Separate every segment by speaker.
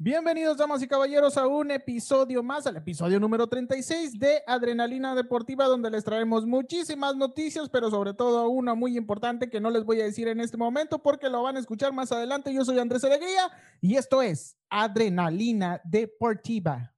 Speaker 1: Bienvenidos, damas y caballeros, a un episodio más, al episodio número 36 de Adrenalina Deportiva, donde les traemos muchísimas noticias, pero sobre todo una muy importante que no les voy a decir en este momento porque lo van a escuchar más adelante. Yo soy Andrés Alegría y esto es Adrenalina Deportiva.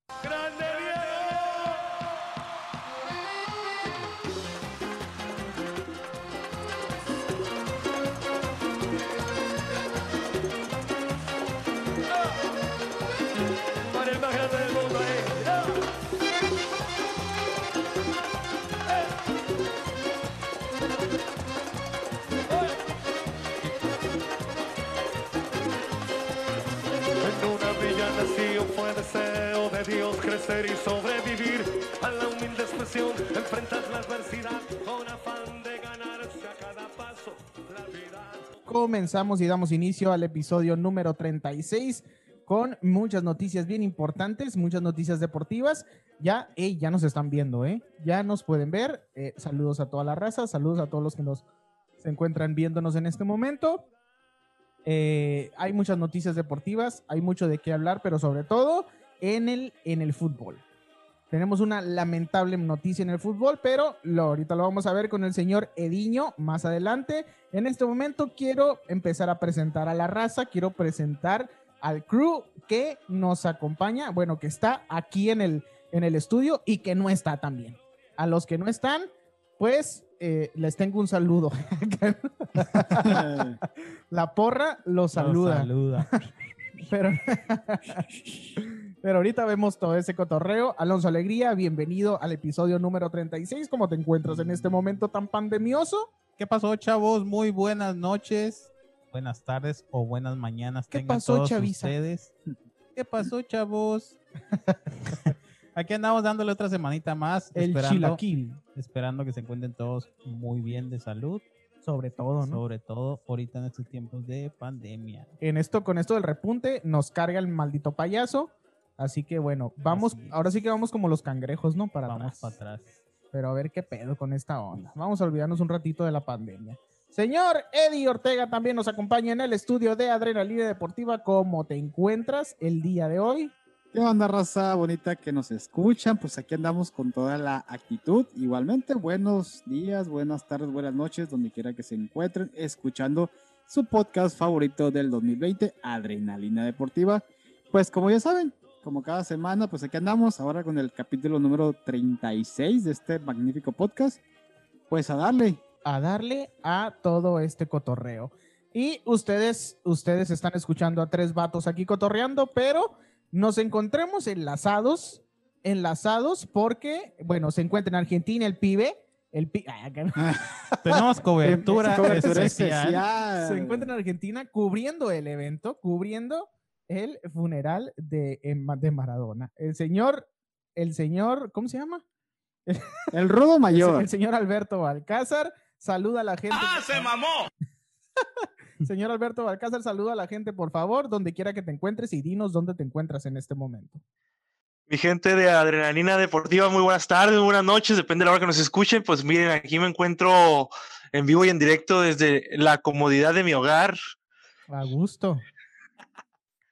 Speaker 1: Comenzamos y damos inicio al episodio número 36 con muchas noticias bien importantes, muchas noticias deportivas. Ya, ey, ya nos están viendo, ¿eh? Ya nos pueden ver. Eh, saludos a toda la raza, saludos a todos los que nos se encuentran viéndonos en este momento. Eh, hay muchas noticias deportivas, hay mucho de qué hablar, pero sobre todo en el, en el fútbol. Tenemos una lamentable noticia en el fútbol, pero lo, ahorita lo vamos a ver con el señor Ediño más adelante. En este momento quiero empezar a presentar a la raza, quiero presentar al crew que nos acompaña, bueno, que está aquí en el, en el estudio y que no está también. A los que no están, pues eh, les tengo un saludo. la porra los saluda.
Speaker 2: saluda.
Speaker 1: Pero, pero ahorita vemos todo ese cotorreo. Alonso Alegría, bienvenido al episodio número 36. ¿Cómo te encuentras en este momento tan pandemioso?
Speaker 2: ¿Qué pasó, chavos? Muy buenas noches, buenas tardes o buenas mañanas.
Speaker 1: ¿Qué
Speaker 2: tengan
Speaker 1: pasó,
Speaker 2: todos ustedes. ¿Qué pasó, chavos? Aquí andamos dándole otra semanita más,
Speaker 1: El
Speaker 2: esperando,
Speaker 1: chilaquil,
Speaker 2: esperando que se encuentren todos muy bien de salud,
Speaker 1: sobre todo, ¿no?
Speaker 2: sobre todo ahorita en estos tiempos de pandemia.
Speaker 1: En esto, con esto del repunte, nos carga el maldito payaso. Así que bueno, vamos, ahora sí que vamos como los cangrejos, ¿no? Para
Speaker 2: Vamos
Speaker 1: atrás.
Speaker 2: para atrás.
Speaker 1: Pero a ver qué pedo con esta onda. Vamos a olvidarnos un ratito de la pandemia. Señor Eddie Ortega también nos acompaña en el estudio de Adrenalina Deportiva. ¿Cómo te encuentras el día de hoy?
Speaker 3: ¿Qué onda, raza bonita que nos escuchan? Pues aquí andamos con toda la actitud. Igualmente, buenos días, buenas tardes, buenas noches, donde quiera que se encuentren, escuchando su podcast favorito del 2020, Adrenalina Deportiva. Pues como ya saben, como cada semana, pues aquí andamos ahora con el capítulo número 36 de este magnífico podcast. Pues a darle.
Speaker 1: a darle a todo este cotorreo. Y ustedes, ustedes están escuchando a tres vatos aquí cotorreando, pero nos encontremos enlazados, enlazados porque, bueno, se encuentra en Argentina el pibe, el pi- ah, acá no.
Speaker 2: Tenemos cobertura,
Speaker 3: Cobertura
Speaker 2: especial.
Speaker 3: especial.
Speaker 1: se encuentra en Argentina cubriendo el evento, cubriendo el funeral de, de Maradona. El señor, el señor, ¿cómo se llama?
Speaker 3: El rodo
Speaker 1: El, se-
Speaker 3: mayor.
Speaker 1: el señor Alberto Balcázar saluda a la gente.
Speaker 4: ¡Ah, se mamó!
Speaker 1: Señor Alberto Balcázar, saluda a la gente, por favor, donde quiera que te encuentres y dinos dónde te encuentras en este momento.
Speaker 5: Mi gente de Adrenalina Deportiva, muy buenas tardes, buenas noches, depende de la hora que nos escuchen. Pues miren, aquí me encuentro en vivo y en directo desde la comodidad de mi hogar.
Speaker 1: A gusto.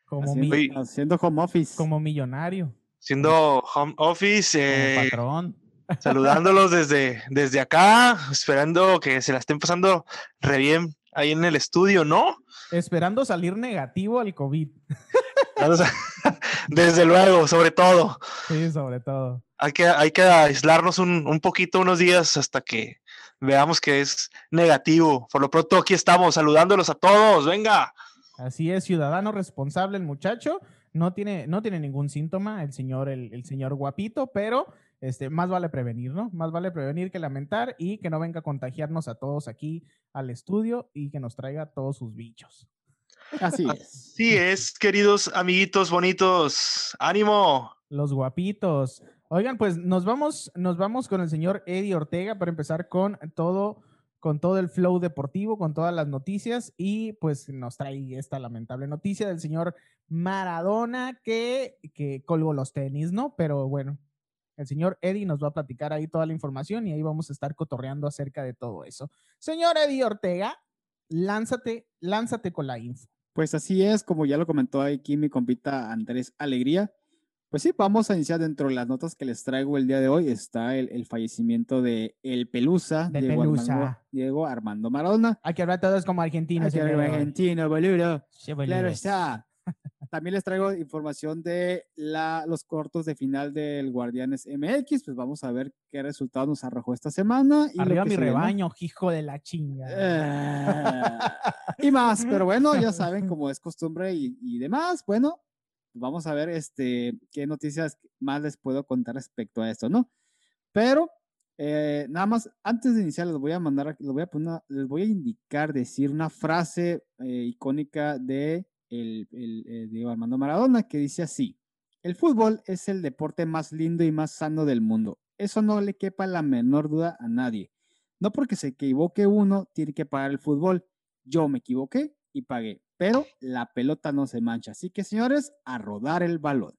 Speaker 1: Como,
Speaker 3: Haciendo,
Speaker 1: mi-
Speaker 3: haciendo home office.
Speaker 1: como millonario.
Speaker 5: Siendo home office,
Speaker 2: Como
Speaker 5: eh,
Speaker 2: patrón.
Speaker 5: saludándolos desde, desde acá, esperando que se la estén pasando re bien ahí en el estudio, ¿no?
Speaker 1: Esperando salir negativo al COVID.
Speaker 5: Desde luego, sobre todo.
Speaker 1: Sí, sobre todo.
Speaker 5: Hay que, hay que aislarnos un, un poquito, unos días, hasta que veamos que es negativo. Por lo pronto, aquí estamos saludándolos a todos. Venga.
Speaker 1: Así es, ciudadano responsable el muchacho. No tiene, no tiene ningún síntoma el señor, el, el señor guapito, pero este, más vale prevenir, ¿no? Más vale prevenir que lamentar y que no venga a contagiarnos a todos aquí al estudio y que nos traiga todos sus bichos.
Speaker 3: Así es.
Speaker 5: Sí es, queridos amiguitos bonitos. ¡Ánimo!
Speaker 1: Los guapitos. Oigan, pues nos vamos, nos vamos con el señor Eddie Ortega para empezar con todo, con todo el flow deportivo, con todas las noticias y pues nos trae esta lamentable noticia del señor Maradona que, que colgó los tenis, ¿no? Pero bueno, el señor Eddie nos va a platicar ahí toda la información y ahí vamos a estar cotorreando acerca de todo eso. Señor Eddie Ortega, lánzate, lánzate con la info.
Speaker 3: Pues así es, como ya lo comentó aquí mi compita Andrés Alegría. Pues sí, vamos a iniciar dentro de las notas que les traigo el día de hoy. Está el, el fallecimiento de El Pelusa,
Speaker 1: Del
Speaker 3: Diego,
Speaker 1: Pelusa.
Speaker 3: Armando, Diego Armando Maradona.
Speaker 1: Hay que hablar todos como argentinos.
Speaker 3: Aquí
Speaker 1: señor.
Speaker 3: argentino, boludo.
Speaker 1: Sí, boludo.
Speaker 3: Claro está. También les traigo información de la, los cortos de final del Guardianes MX. Pues vamos a ver qué resultado nos arrojó esta semana. Y
Speaker 1: Arriba
Speaker 3: que
Speaker 1: mi
Speaker 3: se
Speaker 1: rebaño, hijo de la chinga.
Speaker 3: Eh, y más, pero bueno, ya saben, como es costumbre y, y demás, bueno, vamos a ver este, qué noticias más les puedo contar respecto a esto, ¿no? Pero eh, nada más, antes de iniciar, les voy a mandar, les voy a les voy a indicar, decir una frase eh, icónica de el, eh, Diego Armando Maradona que dice así: El fútbol es el deporte más lindo y más sano del mundo. Eso no le quepa la menor duda a nadie. No porque se equivoque uno, tiene que pagar el fútbol. Yo me equivoqué y pagué, pero la pelota no se mancha. Así que, señores, a rodar el balón.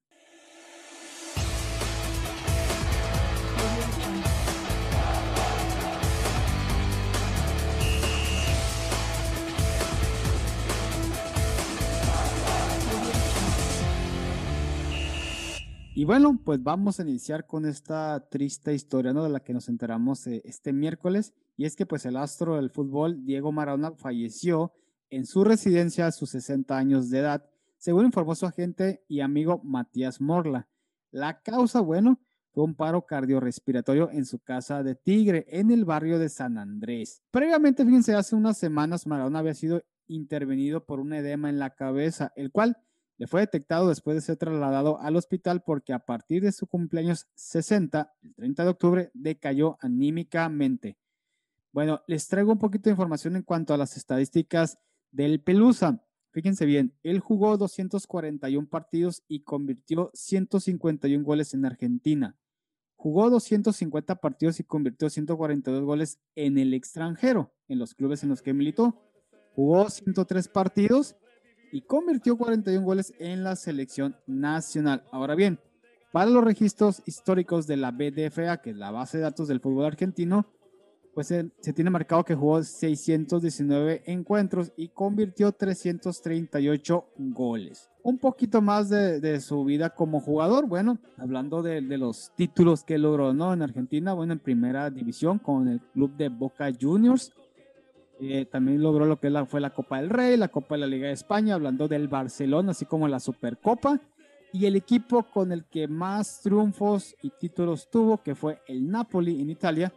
Speaker 3: Y bueno, pues vamos a iniciar con esta triste historia, ¿no? De la que nos enteramos eh, este miércoles. Y es que pues el astro del fútbol, Diego Maradona, falleció en su residencia a sus 60 años de edad, según informó su agente y amigo Matías Morla. La causa, bueno, fue un paro cardiorrespiratorio en su casa de Tigre, en el barrio de San Andrés. Previamente, fíjense, hace unas semanas Maradona había sido intervenido por un edema en la cabeza, el cual le fue detectado después de ser trasladado al hospital porque a partir de su cumpleaños 60, el 30 de octubre, decayó anímicamente. Bueno, les traigo un poquito de información en cuanto a las estadísticas del Pelusa. Fíjense bien, él jugó 241 partidos y convirtió 151 goles en Argentina. Jugó 250 partidos y convirtió 142 goles en el extranjero, en los clubes en los que militó. Jugó 103 partidos y convirtió 41 goles en la selección nacional. Ahora bien, para los registros históricos de la BDFA, que es la base de datos del fútbol argentino, pues se, se tiene marcado que jugó 619 encuentros y convirtió 338 goles. Un poquito más de, de su vida como jugador, bueno, hablando de, de los títulos que logró ¿no? en Argentina, bueno, en primera división con el club de Boca Juniors, eh, también logró lo que fue la Copa del Rey, la Copa de la Liga de España, hablando del Barcelona, así como la Supercopa. Y el equipo con el que más triunfos y títulos tuvo, que fue el Napoli en Italia,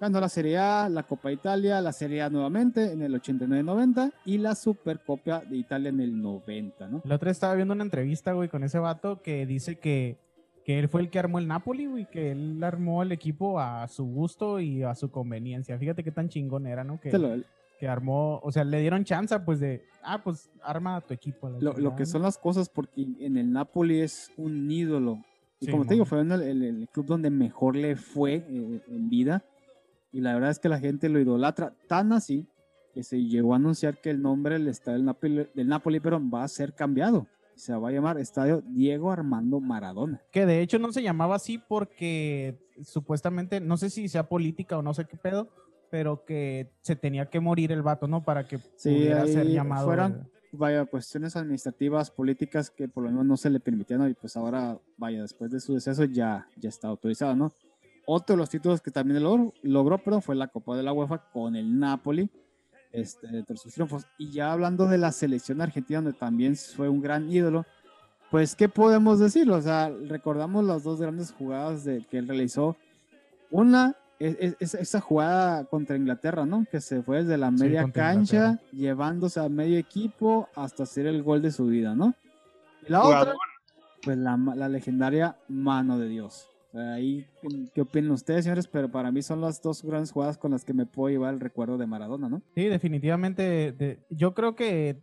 Speaker 3: ganó la Serie A, la Copa de Italia, la Serie A nuevamente en el 89-90 y la Supercopa de Italia en el 90, ¿no?
Speaker 1: Otro día estaba viendo una entrevista, güey, con ese vato que dice que, que él fue el que armó el Napoli, güey, que él armó el equipo a su gusto y a su conveniencia. Fíjate qué tan chingón era, ¿no? Que,
Speaker 3: Lo,
Speaker 1: que armó, o sea, le dieron chance, pues, de, ah, pues, arma tu equipo. a la
Speaker 3: lo- lo que son las cosas, porque en el Napoli es un ídolo. Y
Speaker 1: Sí,
Speaker 3: como te digo, fue el- el club donde mejor le fue eh, en vida. Y la verdad es que la gente lo idolatra tan así que se llegó a anunciar que el nombre del estadio del Napoli, del Napoli pero va a ser cambiado. Se va a llamar Estadio Diego Armando Maradona.
Speaker 1: Que de hecho no se llamaba así porque supuestamente, no sé si sea política o no sé qué pedo, pero que se tenía que morir el vato, ¿no? Para que
Speaker 3: Sí,
Speaker 1: pudiera ser llamado.
Speaker 3: fueran- Vaya, cuestiones administrativas, políticas que por lo menos no se le permitían y pues ahora, vaya, después de su deceso ya, ya está autorizado, ¿no? Otro de los títulos que también logró, logró pero fue la Copa de la UEFA con el Napoli, este, entre sus triunfos. Y ya hablando de la selección argentina, donde también fue un gran ídolo, pues, ¿qué podemos decir? O sea, recordamos las dos grandes jugadas de, que él realizó. Una, es, es- es esa jugada contra Inglaterra, ¿no? Que se fue desde la media cancha,
Speaker 1: Inglaterra.
Speaker 3: llevándose a medio equipo hasta hacer el gol de su vida, ¿no? Y la
Speaker 5: Jugador.
Speaker 3: otra, pues la, la legendaria mano de Dios. Ahí, ¿qué opinan ustedes, señores? Pero para mí son las dos grandes jugadas con las que me puedo llevar el recuerdo de Maradona, ¿no?
Speaker 1: Sí, definitivamente. de- yo creo que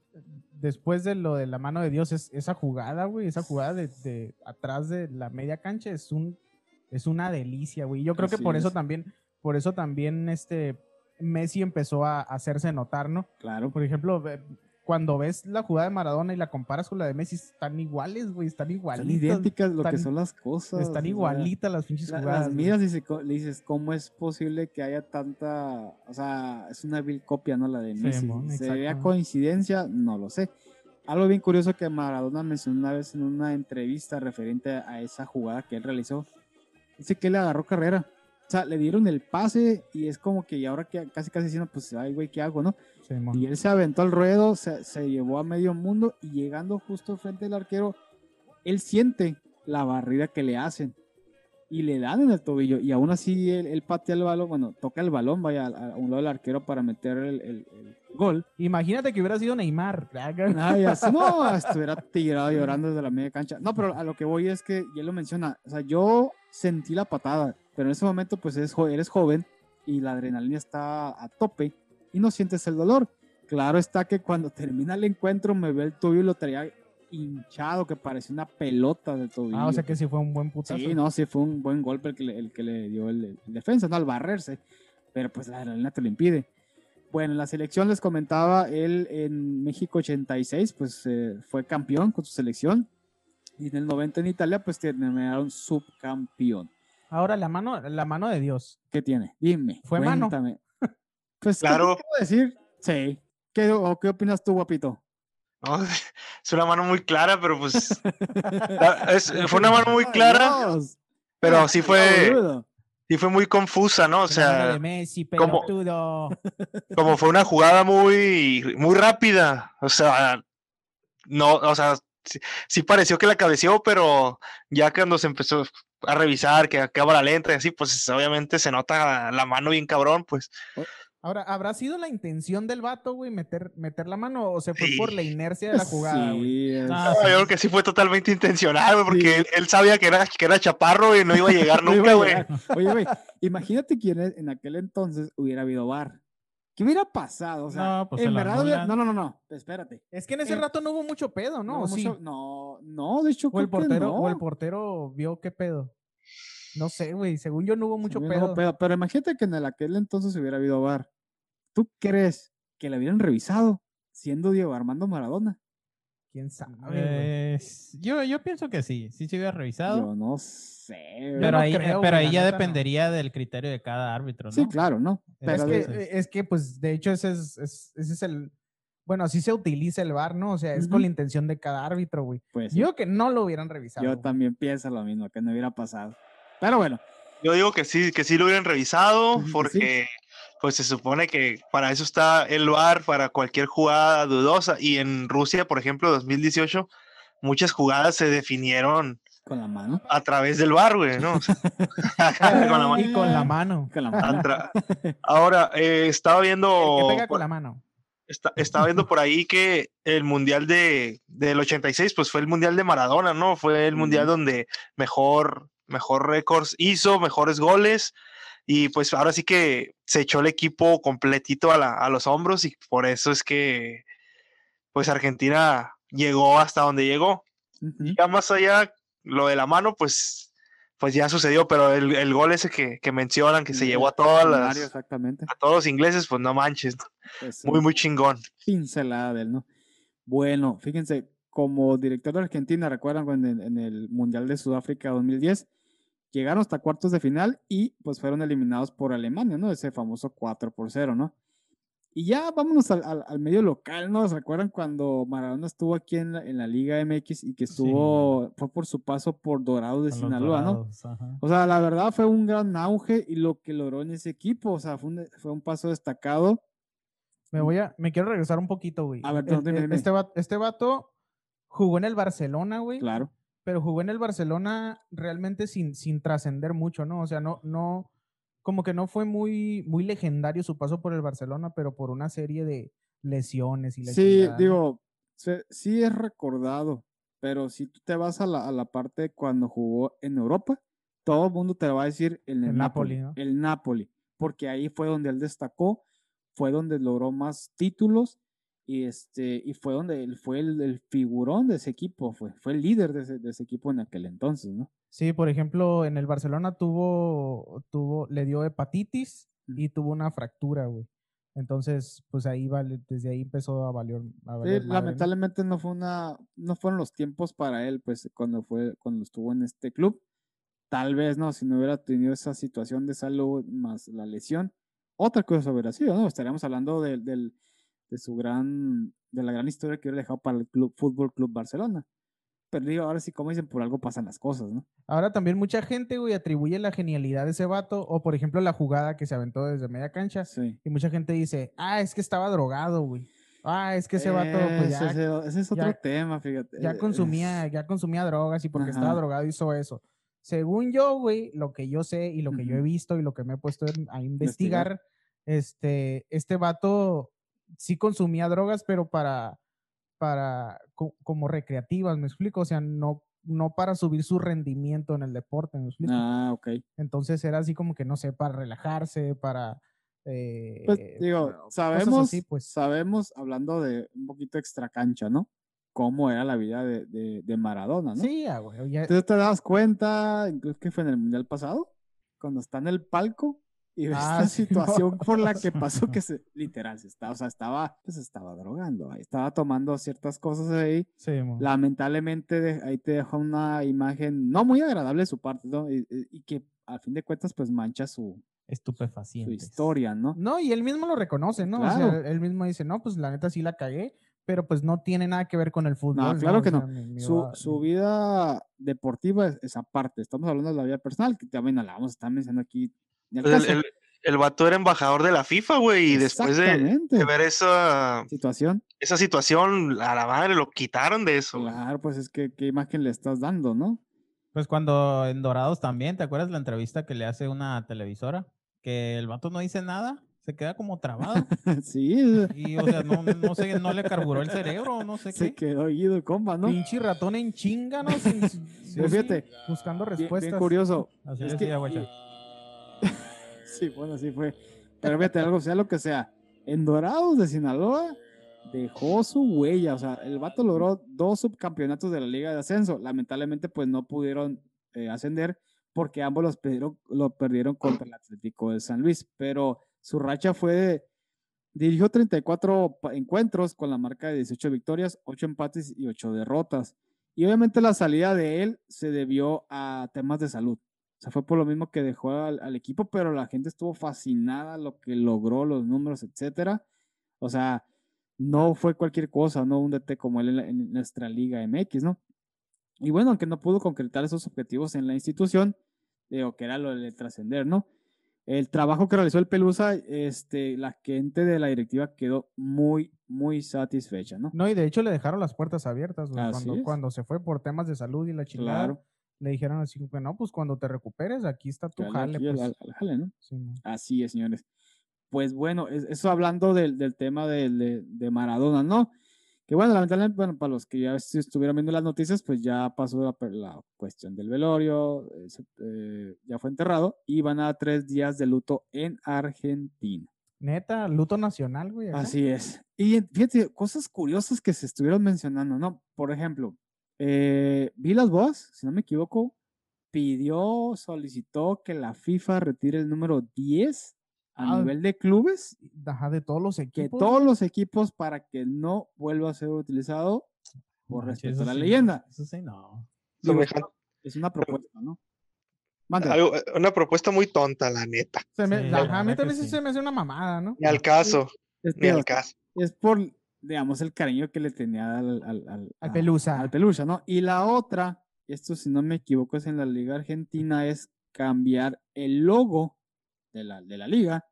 Speaker 1: después de lo de la mano de Dios, es, esa jugada, güey, esa jugada de, de atrás de la media cancha es un es una delicia, güey. Yo creo que por eso
Speaker 3: es.
Speaker 1: también, por eso también este Messi empezó a hacerse notar, ¿no?
Speaker 3: Claro.
Speaker 1: Por ejemplo, cuando ves la jugada de Maradona y la comparas con la de Messi, están iguales, güey, están igualitas.
Speaker 3: idénticas lo que
Speaker 1: están-
Speaker 3: son las cosas.
Speaker 1: Están
Speaker 3: o sea,
Speaker 1: igualitas las pinches
Speaker 3: la-
Speaker 1: jugadas.
Speaker 3: las miras y se le dices, ¿cómo es posible que haya tanta... O sea, es una vil copia, ¿no? La de
Speaker 1: Sí,
Speaker 3: Messi.
Speaker 1: mon,
Speaker 3: ¿Sería coincidencia? No lo sé. algo bien curioso que Maradona mencionó una vez en una entrevista referente a esa jugada que él realizó. Dice que él agarró carrera. O sea, le dieron el pase y es como que y ahora que casi casi diciendo, pues, ay, güey, ¿qué hago, no?
Speaker 1: Simón.
Speaker 3: Y él se aventó al ruedo, se, se llevó a medio mundo y llegando justo frente al arquero, él siente la barrida que le hacen y le dan en el tobillo. Y aún así él, él patea el balón, bueno, toca el balón, vaya a, a un lado del arquero para meter el, el- el gol.
Speaker 1: Imagínate que hubiera sido Neymar.
Speaker 3: Ay, así, no, estuviera tirado llorando desde la media cancha. No, pero a lo que voy es que, y él lo menciona, o sea, yo sentí la patada, pero en ese momento pues eres, jo- eres joven y la adrenalina está a tope y no sientes el dolor. Claro está que cuando termina el encuentro me ve el tobillo y lo traía hinchado, que parecía una pelota del tobillo.
Speaker 1: Ah, o sea que sí fue un buen putazo.
Speaker 3: Sí, no, sí fue un buen golpe el que le, el que le dio el, el defensa, ¿no? Al barrerse. Pero pues la adrenalina te lo impide. Bueno, en la selección les comentaba, él en México 86, pues eh, fue campeón con su selección. Y en el 90 en Italia, pues terminaron subcampeón.
Speaker 1: Ahora la mano, la mano de Dios.
Speaker 3: ¿Qué tiene? Dime.
Speaker 1: ¿Fue mano?
Speaker 3: Pues, ¿qué
Speaker 5: Claro.
Speaker 3: te puedo decir? Sí. ¿Qué, o ¿Qué opinas tú, guapito?
Speaker 5: ¿no? Es una mano muy clara, pero pues. la- es- fue una mano muy clara,
Speaker 3: Dios.
Speaker 5: pero sí fue, sí fue muy confusa, ¿no? O
Speaker 1: La mano de
Speaker 5: sea,
Speaker 1: Messi,
Speaker 5: como- como fue una jugada muy, muy rápida. O sea, no, o sea, sí, sí pareció que la cabeceó, pero ya cuando se empezó a revisar que acaba la lenta y así, pues obviamente se nota la mano bien cabrón, pues.
Speaker 1: Ahora, ¿habrá sido la intención del vato, güey, meter, meter la mano o se fue por la inercia de la jugada, güey?
Speaker 3: Es-
Speaker 2: Ah,
Speaker 5: No, yo creo que sí fue totalmente intencional, güey, porque
Speaker 3: Sí.
Speaker 5: él, él sabía que era, que era chaparro y no iba a llegar
Speaker 3: No
Speaker 5: nunca, güey.
Speaker 3: Oye, güey, imagínate quién es- en aquel entonces hubiera habido bar. ¿Qué hubiera pasado? O sea,
Speaker 2: No, pues
Speaker 3: en verdad hubiera-. No, no, no, no. Espérate.
Speaker 1: Es que en ese
Speaker 3: Eh,
Speaker 1: rato no hubo mucho pedo, ¿no?
Speaker 3: No,
Speaker 1: ¿O sí?
Speaker 3: mucho- no, no, de hecho,
Speaker 1: O el portero, o el portero vio qué pedo. No sé, güey. Según yo no hubo mucho
Speaker 3: Según yo no hubo
Speaker 1: pedo.
Speaker 3: pedo, Pero imagínate que en el aquel entonces hubiera habido bar. ¿Tú crees que le hubieran revisado siendo Diego Armando Maradona?
Speaker 1: ¿Quién sabe, güey?
Speaker 2: Eh, yo, yo pienso que sí, sí se hubiera revisado.
Speaker 3: Yo no sé. güey.
Speaker 2: pero
Speaker 1: no
Speaker 2: ahí,
Speaker 1: creo,
Speaker 2: pero ahí ya
Speaker 1: neta no.
Speaker 2: dependería del criterio de cada árbitro, ¿no?
Speaker 3: Sí, claro, ¿no?
Speaker 2: Es
Speaker 1: Es
Speaker 3: Pero
Speaker 1: que, es que, pues, de hecho, ese es, es- ese es el. Bueno, así se utiliza el VAR, ¿no? O sea, es con la intención de cada árbitro, güey.
Speaker 3: pues sí,
Speaker 1: Yo que no lo hubieran revisado.
Speaker 3: yo
Speaker 1: güey.
Speaker 3: también pienso lo mismo, que no hubiera pasado. Pero bueno,
Speaker 5: Yo digo que sí, que sí lo hubieran revisado,
Speaker 3: Ujú, que sí.
Speaker 5: Pues se supone que para eso está el VAR, para cualquier jugada dudosa. Y en Rusia, por ejemplo, 2018, muchas jugadas se definieron
Speaker 3: con la mano.
Speaker 5: a través del VAR, güey, ¿no? Con la mano.
Speaker 1: Y con la mano.
Speaker 3: Con la mano.
Speaker 5: Ahora, eh, estaba
Speaker 1: El
Speaker 5: viendo...
Speaker 1: que pega
Speaker 5: por-
Speaker 1: con la mano.
Speaker 5: Está- estaba viendo por ahí que el mundial de, del 86, pues fue el mundial de Maradona, ¿no? Fue el mundial
Speaker 3: Ujú.
Speaker 5: donde mejor, mejor récords hizo, mejores goles. Y pues ahora sí que se echó el equipo completito a, la- a los hombros y por eso es que pues Argentina llegó hasta donde llegó. Ya más allá, lo de la mano, pues, pues ya sucedió, pero el, el gol ese que, que mencionan, que se llevó a todas
Speaker 3: Mario,
Speaker 5: las,
Speaker 3: Exactamente.
Speaker 5: a todos los ingleses, pues no manches,
Speaker 3: Es
Speaker 5: muy, muy chingón.
Speaker 3: pincelada de él, ¿no? Bueno, fíjense, como director de Argentina, recuerdan cuando en, en el Mundial de Sudáfrica 2010 llegaron hasta cuartos de final y pues fueron eliminados por Alemania, ¿no? Ese famoso 4 por 0, ¿no? Y ya vámonos al, al- al medio local, ¿no? ¿Se recuerdan cuando Maradona estuvo aquí en la, en la Liga MX y que
Speaker 2: Sí,
Speaker 3: estuvo, fue por su paso por Dorados de Sinaloa, ¿no?
Speaker 2: ajá.
Speaker 3: O sea, la verdad fue un gran auge y lo que logró en ese equipo, o sea, fue un, fue un paso destacado.
Speaker 1: Me voy a, me quiero regresar un poquito, güey.
Speaker 3: A ver,
Speaker 1: El-
Speaker 3: dime, dime.
Speaker 1: Este, va- este vato jugó en el Barcelona, güey.
Speaker 3: Claro.
Speaker 1: Pero jugó en el Barcelona realmente sin, sin trascender mucho, ¿no? O sea, no, no, como que no fue muy, muy legendario su paso por el Barcelona, pero por una serie de lesiones y la
Speaker 3: Sí, digo, se- sí es recordado, pero si tú te vas a la, a la parte cuando jugó en Europa, todo el mundo te va a decir el,
Speaker 1: El
Speaker 3: Napoli,
Speaker 1: Napoli, ¿no?
Speaker 3: el Napoli, porque ahí fue donde él destacó, fue donde logró más títulos y este y fue donde él fue el, el figurón de ese equipo, fue, fue el líder de ese, de ese equipo en aquel entonces, ¿no?
Speaker 1: Sí, por ejemplo, en el Barcelona tuvo, tuvo, le dio hepatitis y tuvo una fractura, güey. Entonces, pues ahí vale, desde ahí empezó a valer. A
Speaker 3: Sí, lamentablemente no fue una, no fueron los tiempos para él, pues cuando fue, cuando estuvo en este club. Tal vez no, si no hubiera tenido esa situación de salud más la lesión, otra cosa hubiera sido, ¿no? Estaríamos hablando del, de su gran, de la gran historia que hubiera dejado para el club, Fútbol Club Barcelona. Pero digo, ahora sí, como dicen, por algo pasan las cosas, ¿no?
Speaker 1: Ahora también mucha gente, güey, atribuye la genialidad de ese vato, o por ejemplo la jugada que se aventó desde media cancha,
Speaker 3: Sí.
Speaker 1: y mucha gente dice, ah, es que estaba drogado, güey. Ah, es que ese vato, pues ya,
Speaker 3: ese, ese es otro
Speaker 1: ya-
Speaker 3: tema, fíjate.
Speaker 1: ya consumía, ya consumía drogas y porque estaba drogado hizo eso. Según yo, güey, lo que yo sé y lo que yo he visto y lo que me he puesto a
Speaker 3: Investigar.
Speaker 1: investigar, este, este vato sí consumía drogas, pero para, para, co- como recreativas, ¿me explico? O sea, no, no para subir su rendimiento en el deporte, ¿me explico?
Speaker 3: Ah, ok.
Speaker 1: Entonces era así como que, no sé, para relajarse, para... eh,
Speaker 3: Pues digo,
Speaker 1: para
Speaker 3: sabemos,
Speaker 1: así, pues.
Speaker 3: sabemos, hablando de un poquito extra cancha, ¿no? Cómo era la vida de, de, de Maradona, ¿no?
Speaker 1: Sí, ah, güey, ya-
Speaker 3: Entonces te das cuenta, incluso que fue en el Mundial pasado, cuando está en el palco y ves
Speaker 1: Ah,
Speaker 3: la
Speaker 1: sí,
Speaker 3: situación por la que pasó, que se, literal, se estaba, o sea, estaba, pues estaba drogando, estaba tomando ciertas cosas ahí.
Speaker 1: sí.
Speaker 3: Lamentablemente de- ahí te deja una imagen no muy agradable de su parte, ¿no? Y, que al fin de cuentas pues mancha su, su
Speaker 2: Estupefacientes.
Speaker 3: historia, ¿no?
Speaker 1: No, y él mismo lo reconoce, ¿no? O sea, él mismo dice, no, pues la neta sí la cagué, pero pues no tiene nada que ver con el fútbol.
Speaker 3: claro que no.
Speaker 1: sea, mi- mi
Speaker 3: Su,
Speaker 1: va-
Speaker 3: su vida deportiva es, es aparte, estamos hablando de la vida personal, que también la vamos a estar mencionando aquí.
Speaker 5: Pues el, el- el vato era embajador de la FIFA, güey, y después de, ver esa,
Speaker 3: situación.
Speaker 5: esa situación, a la madre lo quitaron de eso.
Speaker 3: Claro, pues es que qué imagen le estás dando, ¿no?
Speaker 2: Pues cuando en Dorados también, ¿te acuerdas la entrevista que le hace una televisora? Que el vato no dice nada, se queda como trabado.
Speaker 3: sí,
Speaker 2: Y, o sea, no, no sé, no le carburó el cerebro, no sé
Speaker 3: se
Speaker 2: qué.
Speaker 3: quedó ido el compa, ¿no?
Speaker 1: Pinche ratón en chinga, ¿no? Sin-
Speaker 3: Pero fíjate,
Speaker 1: buscando respuestas.
Speaker 3: bien curioso.
Speaker 2: Así
Speaker 3: Es
Speaker 2: decía,
Speaker 3: que-. Sí, bueno, así fue. Pero fíjate, algo sea lo que sea. En Dorados de Sinaloa dejó su huella. O sea, el vato logró dos subcampeonatos de la Liga de Ascenso. Lamentablemente, pues no pudieron eh, ascender porque ambos los perdieron, lo perdieron contra el Atlético de San Luis. Pero su racha fue de. Dirigió 34 pa- encuentros con la marca de 18 victorias, 8 empates y 8 derrotas. Y obviamente la salida de él se debió a temas de salud. O sea, fue por lo mismo que dejó al, al equipo, pero la gente estuvo fascinada lo que logró, los números, etcétera. O sea, no fue cualquier cosa, no un DT como él en, la- en nuestra Liga MX, ¿no? Y bueno, aunque no pudo concretar esos objetivos en la institución, digo, que era lo de trascender, ¿no? El trabajo que realizó el Pelusa, este, la gente de la directiva quedó muy, muy satisfecha, ¿no?
Speaker 1: No, y de hecho le dejaron las puertas abiertas,
Speaker 3: Así
Speaker 1: cuando, cuando se fue por temas de salud y la chingada.
Speaker 3: Claro.
Speaker 1: Le dijeron así, que no, pues cuando te recuperes, aquí está tu jale. pues.
Speaker 3: al- al jale, ¿no?
Speaker 1: Sí.
Speaker 3: Así es, señores. Pues bueno, es- eso hablando del, del tema de, de- de Maradona, ¿no? Que bueno, lamentablemente, bueno, para los que ya est- estuvieron viendo las noticias, pues ya pasó la, la cuestión del velorio, eh, eh, ya fue enterrado y van a tres días de luto en Argentina.
Speaker 1: Neta, luto nacional, güey. acá.
Speaker 3: Así es. Y fíjate, cosas curiosas que se estuvieron mencionando, ¿no? Por ejemplo, eh, Vilas Boas, si no me equivoco, pidió, solicitó que la FIFA retire el número 10 a
Speaker 1: Ah,
Speaker 3: nivel de clubes,
Speaker 1: Ajá, de todos los
Speaker 3: que
Speaker 1: equipos.
Speaker 3: todos
Speaker 1: güey.
Speaker 3: los equipos para que no vuelva a ser utilizado por
Speaker 2: Manches,
Speaker 3: respeto a la
Speaker 2: sí,
Speaker 3: leyenda.
Speaker 2: Eso sí, no.
Speaker 3: Es una propuesta, ¿no?
Speaker 5: Algo- una propuesta muy tonta, la neta.
Speaker 1: Se me-
Speaker 2: Sí, la
Speaker 1: ajá, a mí
Speaker 2: que
Speaker 1: también se me hace una mamada, ¿no?
Speaker 5: Ni al caso,
Speaker 3: Es,
Speaker 5: ni al caso.
Speaker 3: es por, digamos, el cariño que le tenía al, al, al-
Speaker 1: Al
Speaker 3: a-
Speaker 1: Pelusa.
Speaker 3: al Pelusa, ¿no? Y la otra, esto si no me equivoco es en la Liga Argentina, es cambiar el logo de la, de la liga.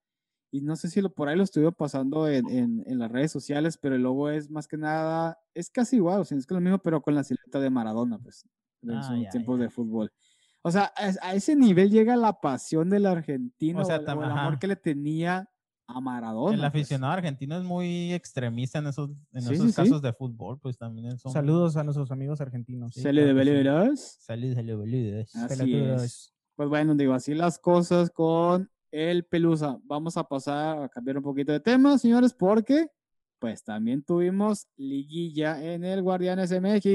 Speaker 3: Y no sé si lo, por ahí lo estuve pasando en, en- en las redes sociales, pero el logo es más que nada, es casi igual, o sea, es que lo mismo, pero con la silueta de Maradona, pues, en
Speaker 2: Ah,
Speaker 3: sus tiempos
Speaker 2: ya.
Speaker 3: de fútbol. O sea, a, a ese nivel llega la pasión del argentino,
Speaker 2: O sea,
Speaker 3: o el,
Speaker 2: tam-
Speaker 3: o el amor que le tenía a Maradona.
Speaker 2: El
Speaker 3: pues.
Speaker 2: aficionado argentino es muy extremista en esos, en
Speaker 3: Sí,
Speaker 2: esos
Speaker 3: sí, sí.
Speaker 2: casos de fútbol, pues también son...
Speaker 1: Saludos a nuestros amigos argentinos.
Speaker 2: Saludos, saludos,
Speaker 1: Pelotudos.
Speaker 3: es. Pues bueno, digo, así las cosas con el Pelusa. Vamos a pasar a cambiar un poquito de tema, señores, porque pues también tuvimos liguilla en el Guardianes MX.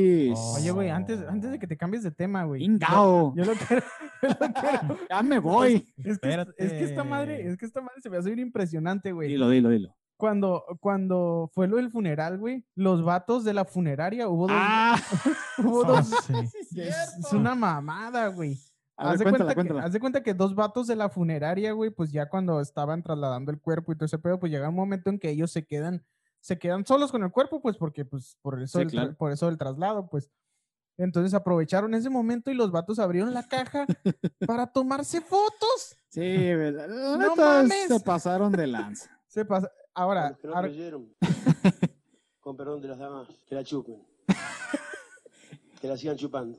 Speaker 1: Oye, güey, antes, antes de que te cambies de tema, güey. yo-
Speaker 3: ¡Ingao!
Speaker 1: Yo lo quiero. yo lo quiero-
Speaker 3: Ya me voy.
Speaker 1: Es que, es que esta madre, es que esta madre se me hace bien impresionante, güey.
Speaker 3: Dilo, dilo, dilo.
Speaker 1: Cuando, cuando fue lo del funeral, güey, los vatos de la funeraria, hubo dos.
Speaker 3: ¡Ah!
Speaker 1: hubo
Speaker 2: Ah,
Speaker 1: dos
Speaker 2: sí.
Speaker 1: es, es una mamada, güey.
Speaker 3: Ver,
Speaker 1: Haz de,
Speaker 3: cuéntala,
Speaker 1: cuenta que, haz de cuenta que dos vatos de la funeraria, güey, pues ya cuando estaban trasladando el cuerpo y todo ese pedo, pues llega un momento en que ellos se quedan se quedan solos con el cuerpo, pues porque, pues, por eso,
Speaker 3: Sí,
Speaker 1: el,
Speaker 3: claro.
Speaker 1: por eso el traslado, pues. Entonces aprovecharon ese momento y los vatos abrieron la caja para tomarse fotos.
Speaker 3: Sí,
Speaker 1: No mames.
Speaker 3: se pasaron de lanza.
Speaker 1: Se pasa. Ahora,
Speaker 6: los que no
Speaker 1: ahora-
Speaker 6: creyeron, con perdón de las damas, que la chupen. Que la sigan chupando.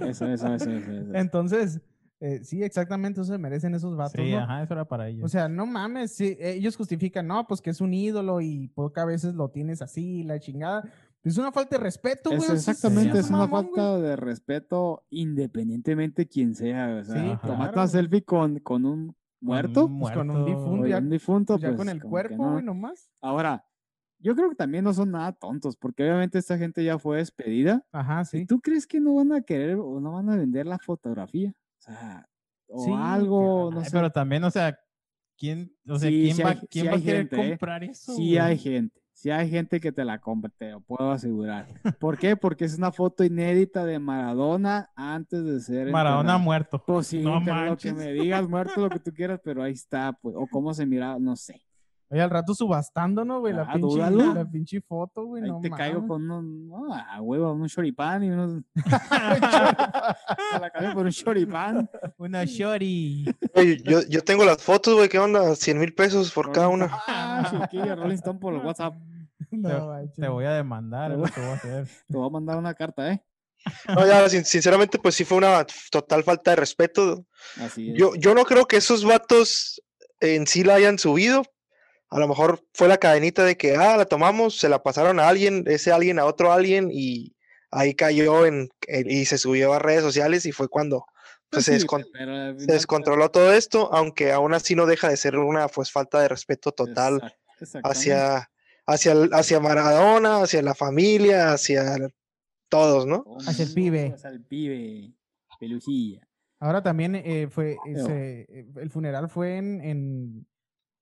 Speaker 3: Eso, eso, eso, eso. eso.
Speaker 1: entonces, eh, sí, exactamente, eso se merecen esos vatos,
Speaker 2: Sí,
Speaker 1: ¿no?
Speaker 2: ajá, eso era para ellos.
Speaker 1: O sea, no mames, sí, ellos justifican, no, pues que es un ídolo y pocas veces lo tienes así, la chingada. Es una falta de respeto, güey.
Speaker 3: Exactamente, es una
Speaker 1: mamón, güey.
Speaker 3: falta de respeto independientemente quien sea. O sea,
Speaker 1: Sí, claro.
Speaker 3: una selfie con, con un muerto,
Speaker 2: un
Speaker 1: Pues con un
Speaker 2: muerto,
Speaker 1: difunto, ya-
Speaker 3: un difunto,
Speaker 1: Pues ya
Speaker 3: pues,
Speaker 1: con el cuerpo,
Speaker 3: no.
Speaker 1: güey, nomás.
Speaker 3: Ahora, yo creo que también no son nada tontos, porque obviamente esta gente ya fue despedida.
Speaker 1: Ajá,
Speaker 3: ¿Y
Speaker 1: sí.
Speaker 3: tú crees que no van a querer o no van a vender la fotografía? O sea, o
Speaker 1: Sí,
Speaker 3: algo, no
Speaker 2: Ay,
Speaker 3: sé.
Speaker 2: Pero también, o sea, ¿quién, o sea,
Speaker 3: Sí,
Speaker 2: ¿quién va,
Speaker 3: hay-
Speaker 2: quién va a querer
Speaker 3: gente, ¿eh?
Speaker 2: comprar eso?
Speaker 3: Sí hay gente, sí hay gente que te la compra, te lo puedo asegurar. ¿Por qué? Porque es una foto inédita de Maradona antes de ser
Speaker 2: Maradona
Speaker 3: enterrado.
Speaker 2: muerto.
Speaker 3: Pues sí,
Speaker 2: No
Speaker 3: lo que me digas, muerto, lo que tú quieras, pero ahí está, pues, o cómo se mira, no sé.
Speaker 1: Oye, al rato subastando, ¿no, güey? La,
Speaker 3: Ah,
Speaker 1: pinche,
Speaker 3: dúdalo.
Speaker 1: la pinche foto, güey.
Speaker 3: Ahí
Speaker 1: no
Speaker 3: te caigo
Speaker 1: mames.
Speaker 3: con un, no, a huevo, un choripán y unos... Te la cambio por un choripán.
Speaker 2: Una shorty.
Speaker 5: Oye, yo, yo tengo las fotos, güey, ¿qué onda? 100 mil pesos por cada una.
Speaker 3: Ah, chiquilla, Rolling Stone por el WhatsApp.
Speaker 1: No.
Speaker 2: Te voy a demandar,
Speaker 3: Te
Speaker 2: es
Speaker 3: voy-
Speaker 2: lo que voy a hacer.
Speaker 3: Te voy a mandar una carta, ¿eh?
Speaker 5: No, ya, sin- sinceramente, pues sí fue una total falta de respeto.
Speaker 3: Así es.
Speaker 5: Yo, yo no creo que esos vatos en sí la hayan subido. A lo mejor fue la cadenita de que, ah, la tomamos, se la pasaron a alguien, ese alguien a otro alguien y ahí cayó en, en- y se subió a redes sociales y fue cuando pues, se,
Speaker 3: pero al
Speaker 5: se descontroló todo esto, aunque aún así no deja de ser una pues falta de respeto total hacia, hacia, hacia Maradona, hacia la familia, hacia todos, ¿no?
Speaker 1: Hacia el pibe.
Speaker 3: Hacia el pibe. Pelujilla.
Speaker 1: Ahora también eh, fue, ese, eh, el funeral fue en, en,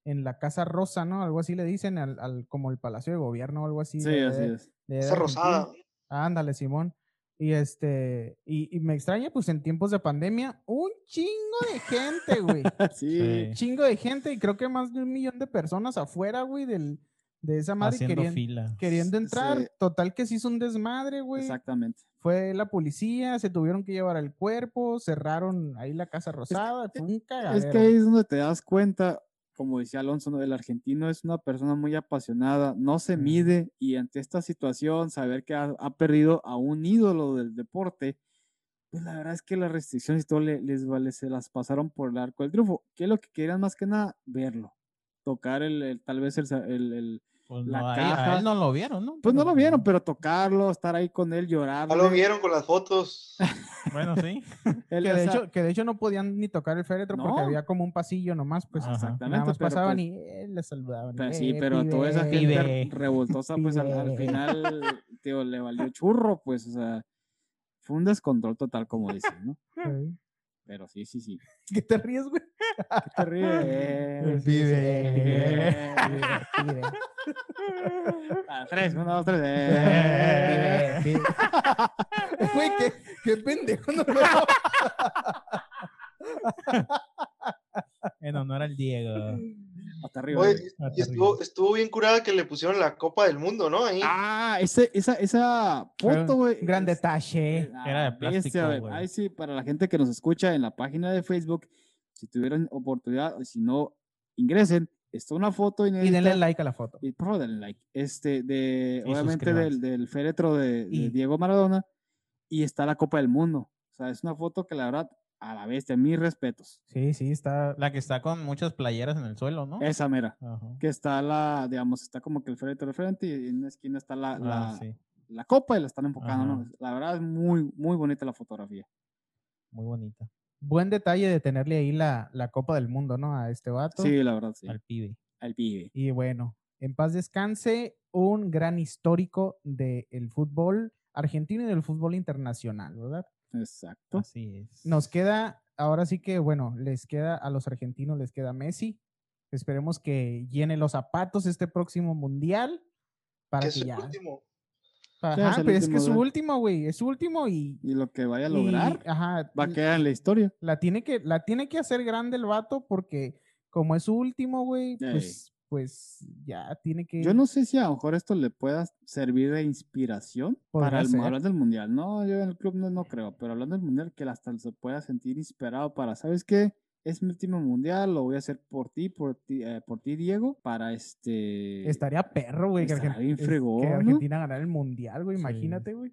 Speaker 1: en la Casa Rosa, ¿no? Algo así le dicen, al, al- como el Palacio de Gobierno o algo así.
Speaker 3: Sí,
Speaker 1: de-
Speaker 3: así
Speaker 1: de-
Speaker 3: es.
Speaker 1: de
Speaker 5: rosada.
Speaker 1: Ándale, Simón. Y este, y, y me extraña, pues en tiempos de pandemia, un chingo de gente, güey.
Speaker 3: Sí.
Speaker 2: Sí.
Speaker 1: chingo de gente y creo que más de un millón de personas afuera, güey, del, de esa madre
Speaker 2: Haciendo
Speaker 1: querían-
Speaker 2: fila.
Speaker 1: queriendo
Speaker 3: Sí.
Speaker 1: entrar. Total que se hizo un desmadre, güey.
Speaker 3: Exactamente.
Speaker 1: Fue la policía, se tuvieron que llevar el cuerpo, cerraron ahí la Casa Rosada, fue un cagadero.
Speaker 3: Es que ahí es donde te das cuenta, como decía Alonso, ¿no? el argentino es una persona muy apasionada, no se mide y ante esta situación, saber que ha, ha perdido a un ídolo del deporte, pues la verdad es que las restricciones y todo le- les vale, se las pasaron por el arco del triunfo. ¿Qué es lo que querían más que nada? Verlo. Tocar el, el- tal vez el, el- el-
Speaker 2: Pues
Speaker 3: la
Speaker 2: no, ahí- a
Speaker 3: caja.
Speaker 2: él no lo vieron, ¿no?
Speaker 3: Pues no lo vieron, pero tocarlo, estar ahí con él, llorar.
Speaker 5: Ya lo vieron con las fotos.
Speaker 2: Bueno, sí.
Speaker 1: Que de, hecho, que de hecho no podían ni tocar el féretro porque
Speaker 3: No.
Speaker 1: había como un pasillo nomás, pues
Speaker 2: Ajá.
Speaker 3: Exactamente.
Speaker 1: nada más pasaban
Speaker 3: pues,
Speaker 1: y eh, le saludaban.
Speaker 3: Pero
Speaker 1: eh,
Speaker 3: sí, pero toda esa
Speaker 1: pibe.
Speaker 3: gente
Speaker 2: Pibe.
Speaker 3: revoltosa, pues al, al
Speaker 1: Pibe.
Speaker 3: final, tío, le valió churro, pues, o sea, fue un descontrol total, como dicen, ¿no?
Speaker 1: Sí.
Speaker 3: Pero sí, sí, sí.
Speaker 1: ¿Qué te ríes, güey?
Speaker 3: ¿Qué te ríes?
Speaker 1: Pibe.
Speaker 3: ah, Tres, uno, dos, tres.
Speaker 1: Pibe, pibe. Güey, qué, qué pendejo. No
Speaker 2: En honor al Diego.
Speaker 3: Hasta arriba.
Speaker 5: Oye,
Speaker 3: güey.
Speaker 5: Y estuvo, estuvo bien curada que le pusieron la Copa del Mundo, ¿no? Ahí.
Speaker 3: Ah, ese, esa, esa foto, güey.
Speaker 1: Gran
Speaker 3: es-
Speaker 1: detalle.
Speaker 2: Era de plástico,
Speaker 3: güey. Ahí sí, para la gente que nos escucha en la página de Facebook, si tuvieran oportunidad, si no, ingresen. Está una foto
Speaker 1: Y denle like a la foto.
Speaker 3: Y por favor, denle like. Este, de,
Speaker 2: Y
Speaker 3: obviamente del, del féretro de, de Diego Maradona. Y está la Copa del Mundo. O sea, es una foto que la verdad, a la bestia, mis respetos.
Speaker 1: Sí, sí, está.
Speaker 2: La que está con muchas playeras en el suelo, ¿no?
Speaker 3: Esa mera.
Speaker 2: Ajá.
Speaker 3: Que está la, digamos, está como que el féretro de frente y en una esquina está la, la,
Speaker 2: Ah, sí.
Speaker 3: la copa y la están enfocando. ¿no? La verdad es muy, muy bonita la fotografía.
Speaker 2: Muy bonita.
Speaker 1: Buen detalle de tenerle ahí la, la Copa del Mundo, ¿no? A este vato.
Speaker 3: Sí, la verdad, sí.
Speaker 2: Al pibe.
Speaker 3: Al pibe.
Speaker 1: Y bueno, en paz descanse, un gran histórico del fútbol argentino y del fútbol internacional, ¿verdad?
Speaker 3: Exacto.
Speaker 2: Así es.
Speaker 1: Nos queda, ahora sí que, bueno, les queda a los argentinos, les queda Messi. Esperemos que llene los zapatos este próximo mundial. Para
Speaker 5: que
Speaker 1: que, ya.
Speaker 5: último.
Speaker 1: Ajá,
Speaker 3: es
Speaker 1: pero es que es su último, güey. Es su último y.
Speaker 3: Y lo que vaya a
Speaker 1: y-
Speaker 3: lograr
Speaker 1: ajá,
Speaker 3: va a quedar en la historia.
Speaker 1: la tiene que, la tiene que hacer grande el vato porque como es su último, güey,
Speaker 3: Ey.
Speaker 1: pues pues ya tiene que...
Speaker 3: Yo no sé si a lo mejor esto le pueda servir de inspiración para el hablar del mundial. No, yo en el club no, no creo, pero hablando del mundial, que hasta se pueda sentir inspirado para, ¿sabes qué? Es mi último mundial, lo voy a hacer por ti, por ti, eh, por ti, Diego, para este.
Speaker 1: Estaría perro, güey, que, Argen-
Speaker 3: bien
Speaker 1: es- que
Speaker 3: fregón, ¿no?
Speaker 1: Argentina ganara el mundial, güey,
Speaker 2: Sí.
Speaker 1: imagínate, güey.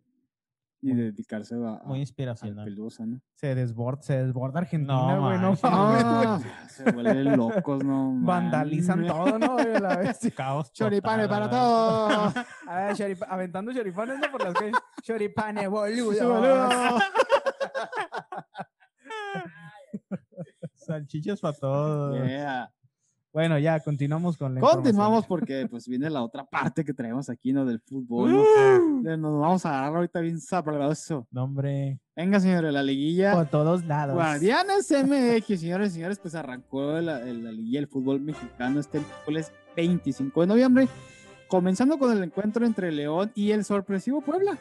Speaker 3: Y dedicarse a, a-
Speaker 2: Muy
Speaker 3: al
Speaker 2: inspiracional.
Speaker 3: Pelusa, ¿no?
Speaker 1: Se desborda, se desborda Argentina,
Speaker 2: No
Speaker 1: güey, no.
Speaker 3: No, se vuelven locos, no.
Speaker 1: Vandalizan todo, ¿no? güey, a la vez.
Speaker 2: Caos
Speaker 3: Choripanes para todos.
Speaker 1: A ver, aventando choripanes, ¿no? Por las calles. Choripanes, boludo.
Speaker 3: Boludo.
Speaker 2: Salchichas para todos.
Speaker 3: Yeah.
Speaker 1: Bueno, ya, continuamos con la
Speaker 3: Continuamos porque pues viene la otra parte que traemos aquí, ¿no? Del fútbol. Eh, Nos vamos a agarrar ahorita bien sabroso.
Speaker 2: No, hombre.
Speaker 3: Venga, señores, la liguilla.
Speaker 1: Por todos lados.
Speaker 3: Guardianes MX, señores y señores, pues arrancó la, la liguilla del fútbol mexicano este miércoles 25 de noviembre, comenzando con el encuentro entre León y el sorpresivo Puebla,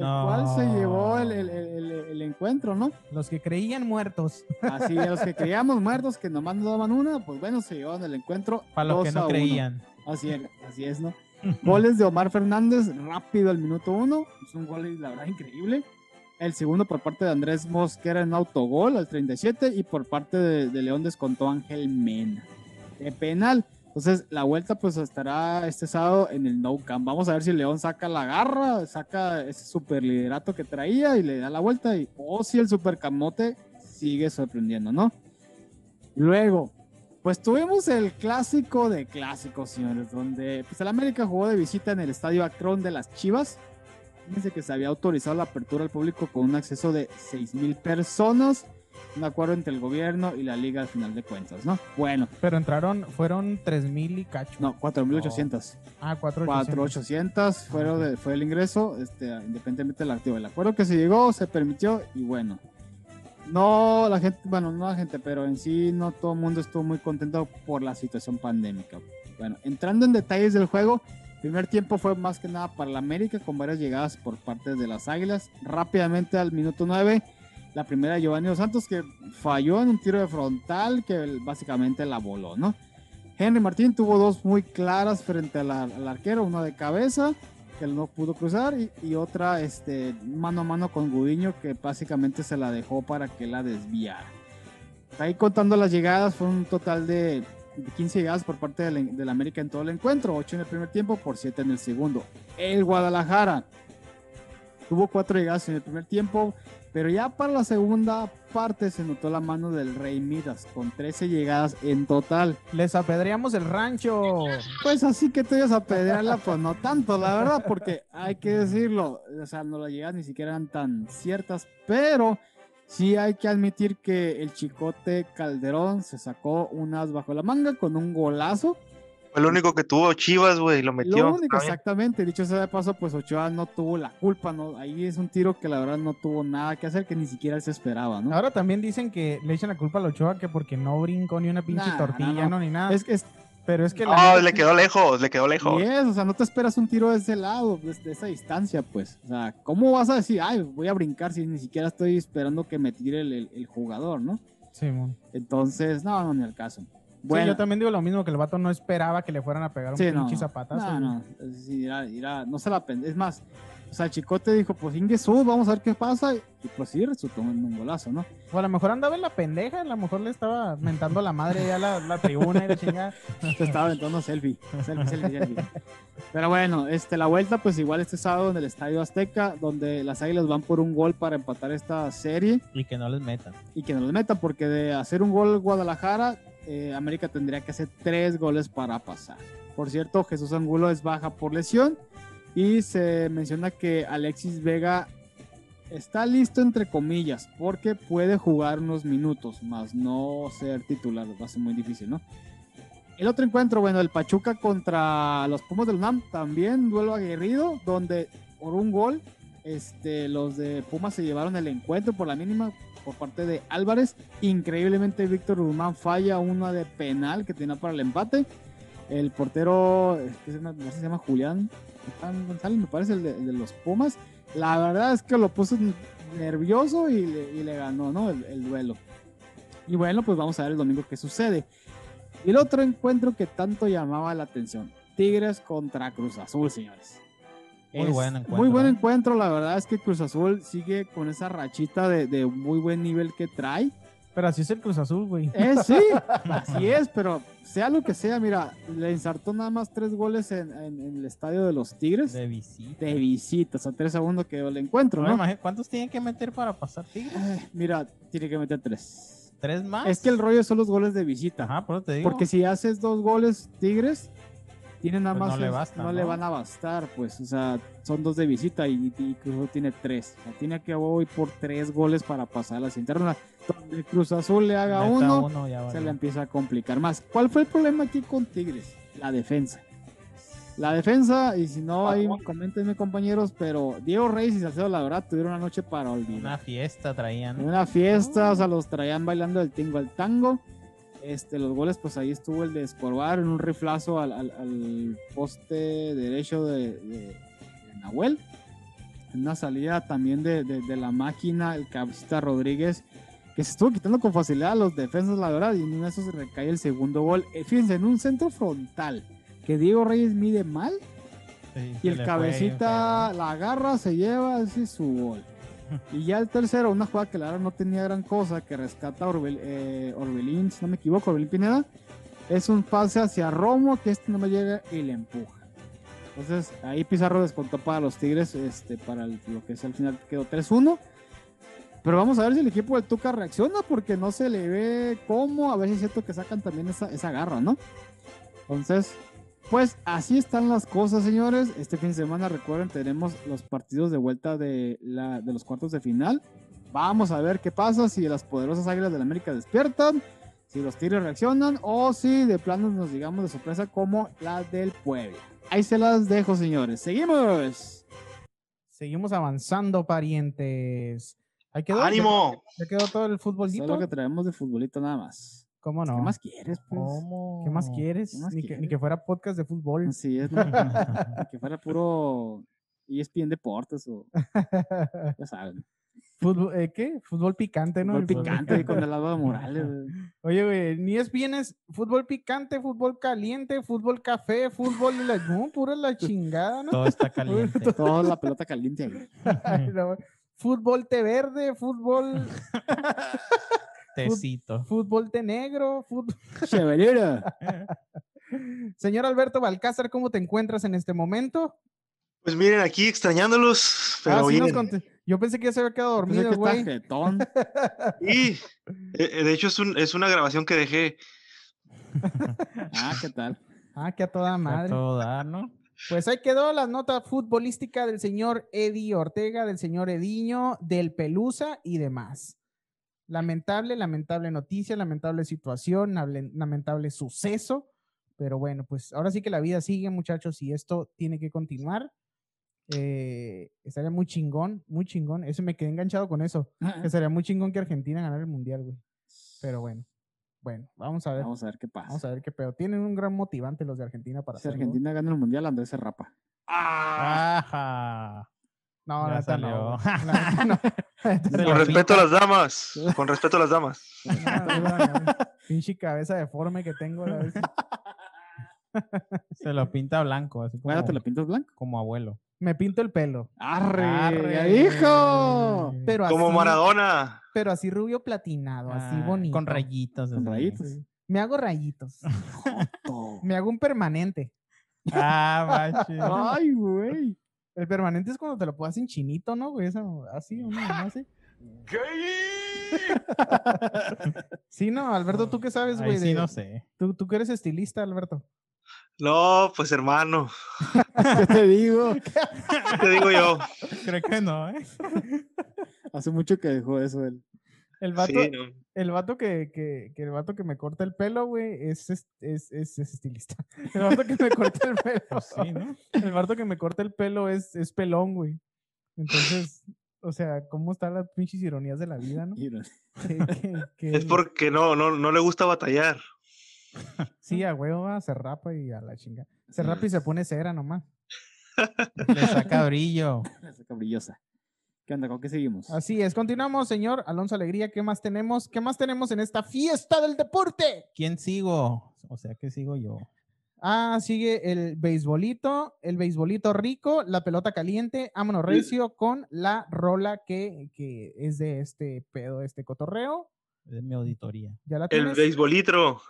Speaker 3: el cual se llevó el, el- el- el- el encuentro, ¿no?
Speaker 1: Los que creían muertos.
Speaker 3: Así, los que creíamos muertos, que nomás nos daban una, pues bueno, se llevaron el encuentro.
Speaker 2: Para los que
Speaker 3: 2 a
Speaker 2: no
Speaker 3: 1.
Speaker 2: creían.
Speaker 3: Así es, así es, ¿no? Goles de Omar Fernández, rápido al minuto uno. Es un gol, la verdad, increíble. El segundo por parte de Andrés Mosquera en autogol al 37 y por parte de, de León descontó Ángel Mena. De penal. Entonces, la vuelta pues estará este sábado en el No Camp. Vamos a ver si León saca la garra, saca ese super liderato que traía y le da la vuelta. Y, o si el super camote sigue sorprendiendo, ¿no? Luego, pues tuvimos el clásico de clásicos, señores, donde pues el América jugó de visita en el estadio Akron de las Chivas. Fíjense que se había autorizado la apertura al público con un acceso de 6 mil personas. Un acuerdo entre el gobierno y la liga al final de cuentas, ¿no? Bueno,
Speaker 1: Pero entraron, fueron 3000 y cacho.
Speaker 3: no, 4.800.
Speaker 1: Ah, 4800.
Speaker 3: 4.800 fueron de- fue el ingreso, este, independientemente del activo. El acuerdo que se llegó se permitió y bueno. No, la gente, bueno, no la gente, pero en sí no todo el mundo estuvo muy contento por la situación pandémica. Bueno, entrando en detalles del juego, primer tiempo fue más que nada para la América con varias llegadas por parte de las Águilas. Rápidamente al minuto 9, la primera de Giovanni Dos Santos que falló en un tiro de frontal que básicamente la voló, ¿no? Henry Martín tuvo dos muy claras frente al, ar- al arquero, una de cabeza que no pudo cruzar y, otra este, mano a mano con Gudiño que básicamente se la dejó para que la desviara. Ahí contando las llegadas, fue un total de 15 llegadas por parte del, del América en todo el encuentro, 8 en el primer tiempo por 7 en el segundo. El Guadalajara tuvo 4 llegadas en el primer tiempo, pero ya para la segunda parte se notó la mano del Rey Midas con 13 llegadas en total.
Speaker 1: Les apedreamos el rancho.
Speaker 3: Pues así que te ibas a pedirla, pues no tanto, la verdad, porque hay que decirlo, o sea, no las llegadas ni siquiera eran tan ciertas, pero sí hay que admitir que el Chicote Calderón se sacó unas bajo la manga con un golazo.
Speaker 5: Fue el único que tuvo Chivas, güey, lo metió.
Speaker 3: Lo único, exactamente, dicho sea de paso, pues Ochoa no tuvo la culpa, ¿no? Ahí es un tiro que la verdad no tuvo nada que hacer, que ni siquiera él se esperaba, ¿no?
Speaker 1: Ahora también dicen que le echan la culpa a Ochoa que porque no brincó ni una pinche
Speaker 3: Nah,
Speaker 1: tortilla,
Speaker 3: no,
Speaker 1: no,
Speaker 3: no.
Speaker 1: ni nada.
Speaker 3: Es que es,
Speaker 1: Pero es que
Speaker 5: No, le
Speaker 1: sí-
Speaker 5: quedó lejos, le quedó lejos.
Speaker 3: Y es, o sea, no te esperas un tiro de ese lado, desde esa distancia, pues. O sea, ¿cómo vas a decir, ay, voy a brincar si ni siquiera estoy esperando que me tire el, el- el jugador, ¿no?
Speaker 1: Simón.
Speaker 3: Entonces, no, no, ni al caso.
Speaker 1: Sí,
Speaker 3: Bueno,
Speaker 1: yo también digo lo mismo, que el vato no esperaba que le fueran a pegar un
Speaker 3: sí,
Speaker 1: pinche
Speaker 3: no,
Speaker 1: zapatazo.
Speaker 3: no, no, decir, irá- irá- no se la pen- Es más, o sea, el Chicote dijo, pues Ingesu, vamos a ver qué pasa. Y pues sí, resultó un, un golazo, ¿no?
Speaker 1: O a lo mejor andaba en la pendeja, a lo mejor le estaba mentando la madre ya la, la tribuna y la chingada.
Speaker 3: Se estaba aventando selfie, selfie, selfie, selfie. Pero bueno, este, la vuelta, pues igual este sábado en el Estadio Azteca, donde las Águilas van por un gol para empatar esta serie.
Speaker 2: Y que no les metan.
Speaker 3: y que no los metan, porque de hacer un gol Guadalajara, eh, América tendría que hacer tres goles para pasar. Por cierto, Jesús Angulo es baja por lesión y se menciona que Alexis Vega está listo entre comillas, porque puede jugar unos minutos, más no ser titular, va a ser muy difícil, ¿no? El otro encuentro, bueno, el Pachuca contra los Pumas del UNAM, también duelo aguerrido, donde por un gol, este, los de Pumas se llevaron el encuentro por la mínima por parte de Álvarez. Increíblemente, Víctor Guzmán falla una de penal que tenía para el empate. El portero, eh, ¿qué se llama? se llama Julián González, me parece, el de, los Pumas. La verdad es que lo puso nervioso y le, y le ganó ¿no? el, el duelo. Y bueno, pues vamos a ver el domingo qué sucede. Y el otro encuentro que tanto llamaba la atención, Tigres contra Cruz Azul, señores.
Speaker 2: Muy
Speaker 3: Es
Speaker 2: buen encuentro,
Speaker 3: Muy buen
Speaker 2: ¿eh?
Speaker 3: encuentro, la verdad es que Cruz Azul sigue con esa rachita de, de muy buen nivel que trae.
Speaker 1: Pero así es el Cruz Azul, güey.
Speaker 3: Eh, sí, así es, pero sea lo que sea, mira, le ensartó nada más tres goles en, en- en el estadio de los Tigres de,
Speaker 2: De visita.
Speaker 3: visita, o sea, 3 a 1 quedó el encuentro,
Speaker 2: No ¿Cuántos tienen que meter para pasar Tigres?
Speaker 3: Eh, mira, tiene que meter tres.
Speaker 2: ¿Tres más?
Speaker 3: Es que el rollo son los goles de visita.
Speaker 2: Ajá, por eso te digo.
Speaker 3: Porque si haces dos goles Tigres, tienen nada
Speaker 2: Pues
Speaker 3: más.
Speaker 2: no le
Speaker 3: es-
Speaker 2: basta,
Speaker 3: no le van a bastar, pues. O sea, son dos de visita y, y Cruz Azul tiene tres. O sea, tiene que hoy por tres goles para pasar a las internas. Donde Cruz Azul le haga uno, se le empieza a complicar más. ¿Cuál fue el problema aquí con Tigres? La defensa. La defensa, y si no, ahí coméntenme compañeros, pero Diego Reyes y Salcedo, la verdad, tuvieron una noche para olvidar.
Speaker 2: Una fiesta traían.
Speaker 3: Una fiesta, o sea, los traían bailando del tingo al tango. Este, los goles, pues ahí estuvo el de Escorbar en un riflazo al, al- al poste derecho de, de- de Nahuel. En una salida también de, de- la máquina, el cabecita Rodríguez, que se estuvo quitando con facilidad a los defensas, la verdad, y en de esos recae el segundo gol. Eh, fíjense, en un centro frontal, que Diego Reyes mide mal,
Speaker 2: Sí,
Speaker 3: y
Speaker 2: se
Speaker 3: el
Speaker 2: fue
Speaker 3: cabecita la agarra, se lleva, ese es su gol. Y ya el tercero, una jugada que la verdad no tenía gran cosa, que rescata Orbel- eh, Orbelín, si no me equivoco, Orbelín Pineda, es un pase hacia Romo, que este no me llega y le empuja. Entonces ahí Pizarro descontó para los Tigres, este, para lo que es al final quedó 3-1. Pero vamos a ver si el equipo del Tuca reacciona, porque no se le ve cómo, a ver si es cierto que sacan también esa, esa garra, ¿no? Entonces, pues así están las cosas, señores. Este fin de semana, recuerden, tenemos los partidos de vuelta de, la, de los cuartos de final. Vamos a ver qué pasa, si las poderosas Águilas del América despiertan, si los Tigres reaccionan o si de plano nos digamos de sorpresa como la del Puebla. Ahí se las dejo, señores. Seguimos.
Speaker 1: Seguimos avanzando, parientes. Ahí quedó.
Speaker 5: ¡Ánimo!
Speaker 1: Ya quedó todo el
Speaker 3: Eso es
Speaker 1: futbolito.
Speaker 3: lo que traemos de futbolito nada más.
Speaker 1: ¿Cómo no?
Speaker 3: ¿Qué más quieres, pues?
Speaker 2: ¿Cómo?
Speaker 1: ¿Qué más quieres?
Speaker 3: ¿Qué más
Speaker 1: ni, Que,
Speaker 3: quieres?
Speaker 1: ni que fuera podcast de fútbol.
Speaker 3: Así es, ¿no? Ni que fuera puro ESPN Deportes o ya saben.
Speaker 1: Fútbol, eh, ¿Qué? Fútbol picante, ¿no?
Speaker 3: Fútbol
Speaker 1: fútbol
Speaker 3: picante ahí con el Álvaro Morales. güey.
Speaker 1: Oye, güey, ni es bien es fútbol picante, fútbol caliente, fútbol café, fútbol la, no, pura la chingada, ¿no?
Speaker 2: Todo está caliente.
Speaker 3: Toda la pelota caliente
Speaker 1: no, Fútbol té verde, fútbol,
Speaker 2: Tecito.
Speaker 1: fútbol té negro, fútbol... Señor Alberto Balcázar, ¿cómo te encuentras en este momento?
Speaker 5: Pues miren, aquí extrañándolos, pero
Speaker 1: Ah, sí nos Yo pensé que ya se había quedado dormido, güey.
Speaker 5: Y eh, de hecho es, un- es una grabación que dejé.
Speaker 3: Ah, ¿qué tal?
Speaker 1: Ah, que a toda madre. Pues ahí quedó la nota futbolística del señor Eddie Ortega, del señor Ediño, del Pelusa y demás. Lamentable, lamentable noticia, lamentable situación, lamentable suceso. Pero bueno, pues ahora sí que la vida sigue, muchachos, y esto tiene que continuar. Eh, estaría muy chingón, muy chingón. Eso me quedé enganchado con eso. Estaría muy chingón que Argentina ganara el mundial, güey. Pero bueno, bueno, vamos a ver.
Speaker 3: Vamos a ver qué pasa.
Speaker 1: Vamos a ver qué pedo. Tienen un gran motivante los de Argentina para
Speaker 3: Si
Speaker 1: hacerlo.
Speaker 3: Argentina gana el mundial, Andrés se rapa.
Speaker 2: Ajá.
Speaker 1: No,
Speaker 2: Ya
Speaker 1: neta no. neta neta
Speaker 5: Con respeto a las damas. Con respeto a las damas.
Speaker 1: Pinche cabeza deforme que tengo. la vez.
Speaker 2: Se lo pinta blanco, así como,
Speaker 3: Bueno, te lo pintas blanco.
Speaker 2: como abuelo.
Speaker 1: Me pinto el pelo.
Speaker 3: ¡Arre!
Speaker 2: Arre.
Speaker 3: ¡Ya dijo!
Speaker 1: Pero
Speaker 5: Como
Speaker 1: así,
Speaker 5: Maradona.
Speaker 1: Pero así rubio platinado, así
Speaker 2: Ah,
Speaker 1: bonito.
Speaker 2: Con rayitos.
Speaker 3: Con rayitos.
Speaker 1: Sí. Me hago rayitos. Me hago un permanente.
Speaker 2: Ah, macho.
Speaker 3: Ay, güey.
Speaker 1: El permanente es cuando te lo pones en chinito, ¿no? güey? Eso, así, uno, ¿no? así. Sí, no, Alberto, ¿tú qué sabes,
Speaker 2: Ahí
Speaker 1: güey?
Speaker 2: sí
Speaker 1: de-
Speaker 2: no sé.
Speaker 1: ¿Tú, tú que eres estilista, Alberto.
Speaker 5: No, pues hermano.
Speaker 3: ¿Qué te digo?
Speaker 5: ¿Qué te digo yo?
Speaker 2: Creo que no, ¿eh?
Speaker 3: Hace mucho que dejó eso él.
Speaker 1: El vato,
Speaker 5: Sí, no.
Speaker 1: el vato que, que, que el vato que me corta el pelo, güey, es, es, es, es- es estilista. El vato que me corta el pelo.
Speaker 2: Pues sí, ¿no?
Speaker 1: El vato que me corta el pelo es, es pelón, güey. Entonces, o sea, ¿cómo están las pinches ironías de la vida, no?
Speaker 5: Es porque no, no, no le gusta batallar.
Speaker 1: Sí, a huevo, va, se rapa y a la chinga. Se rapa y se pone cera nomás.
Speaker 2: Le saca brillo.
Speaker 3: Esa cabrillosa. ¿Qué onda? ¿Con qué seguimos?
Speaker 1: Así es, continuamos, señor Alonso Alegría. ¿Qué más tenemos? ¿Qué más tenemos en esta fiesta del deporte?
Speaker 2: ¿Quién sigo? O sea, ¿qué sigo yo?
Speaker 1: Ah, sigue el beisbolito, el beisbolito rico, la pelota caliente, vámonos recio con la rola que, que es de este pedo, este cotorreo.
Speaker 2: Es mi auditoría.
Speaker 1: ¿Ya la
Speaker 5: El beisbolitro.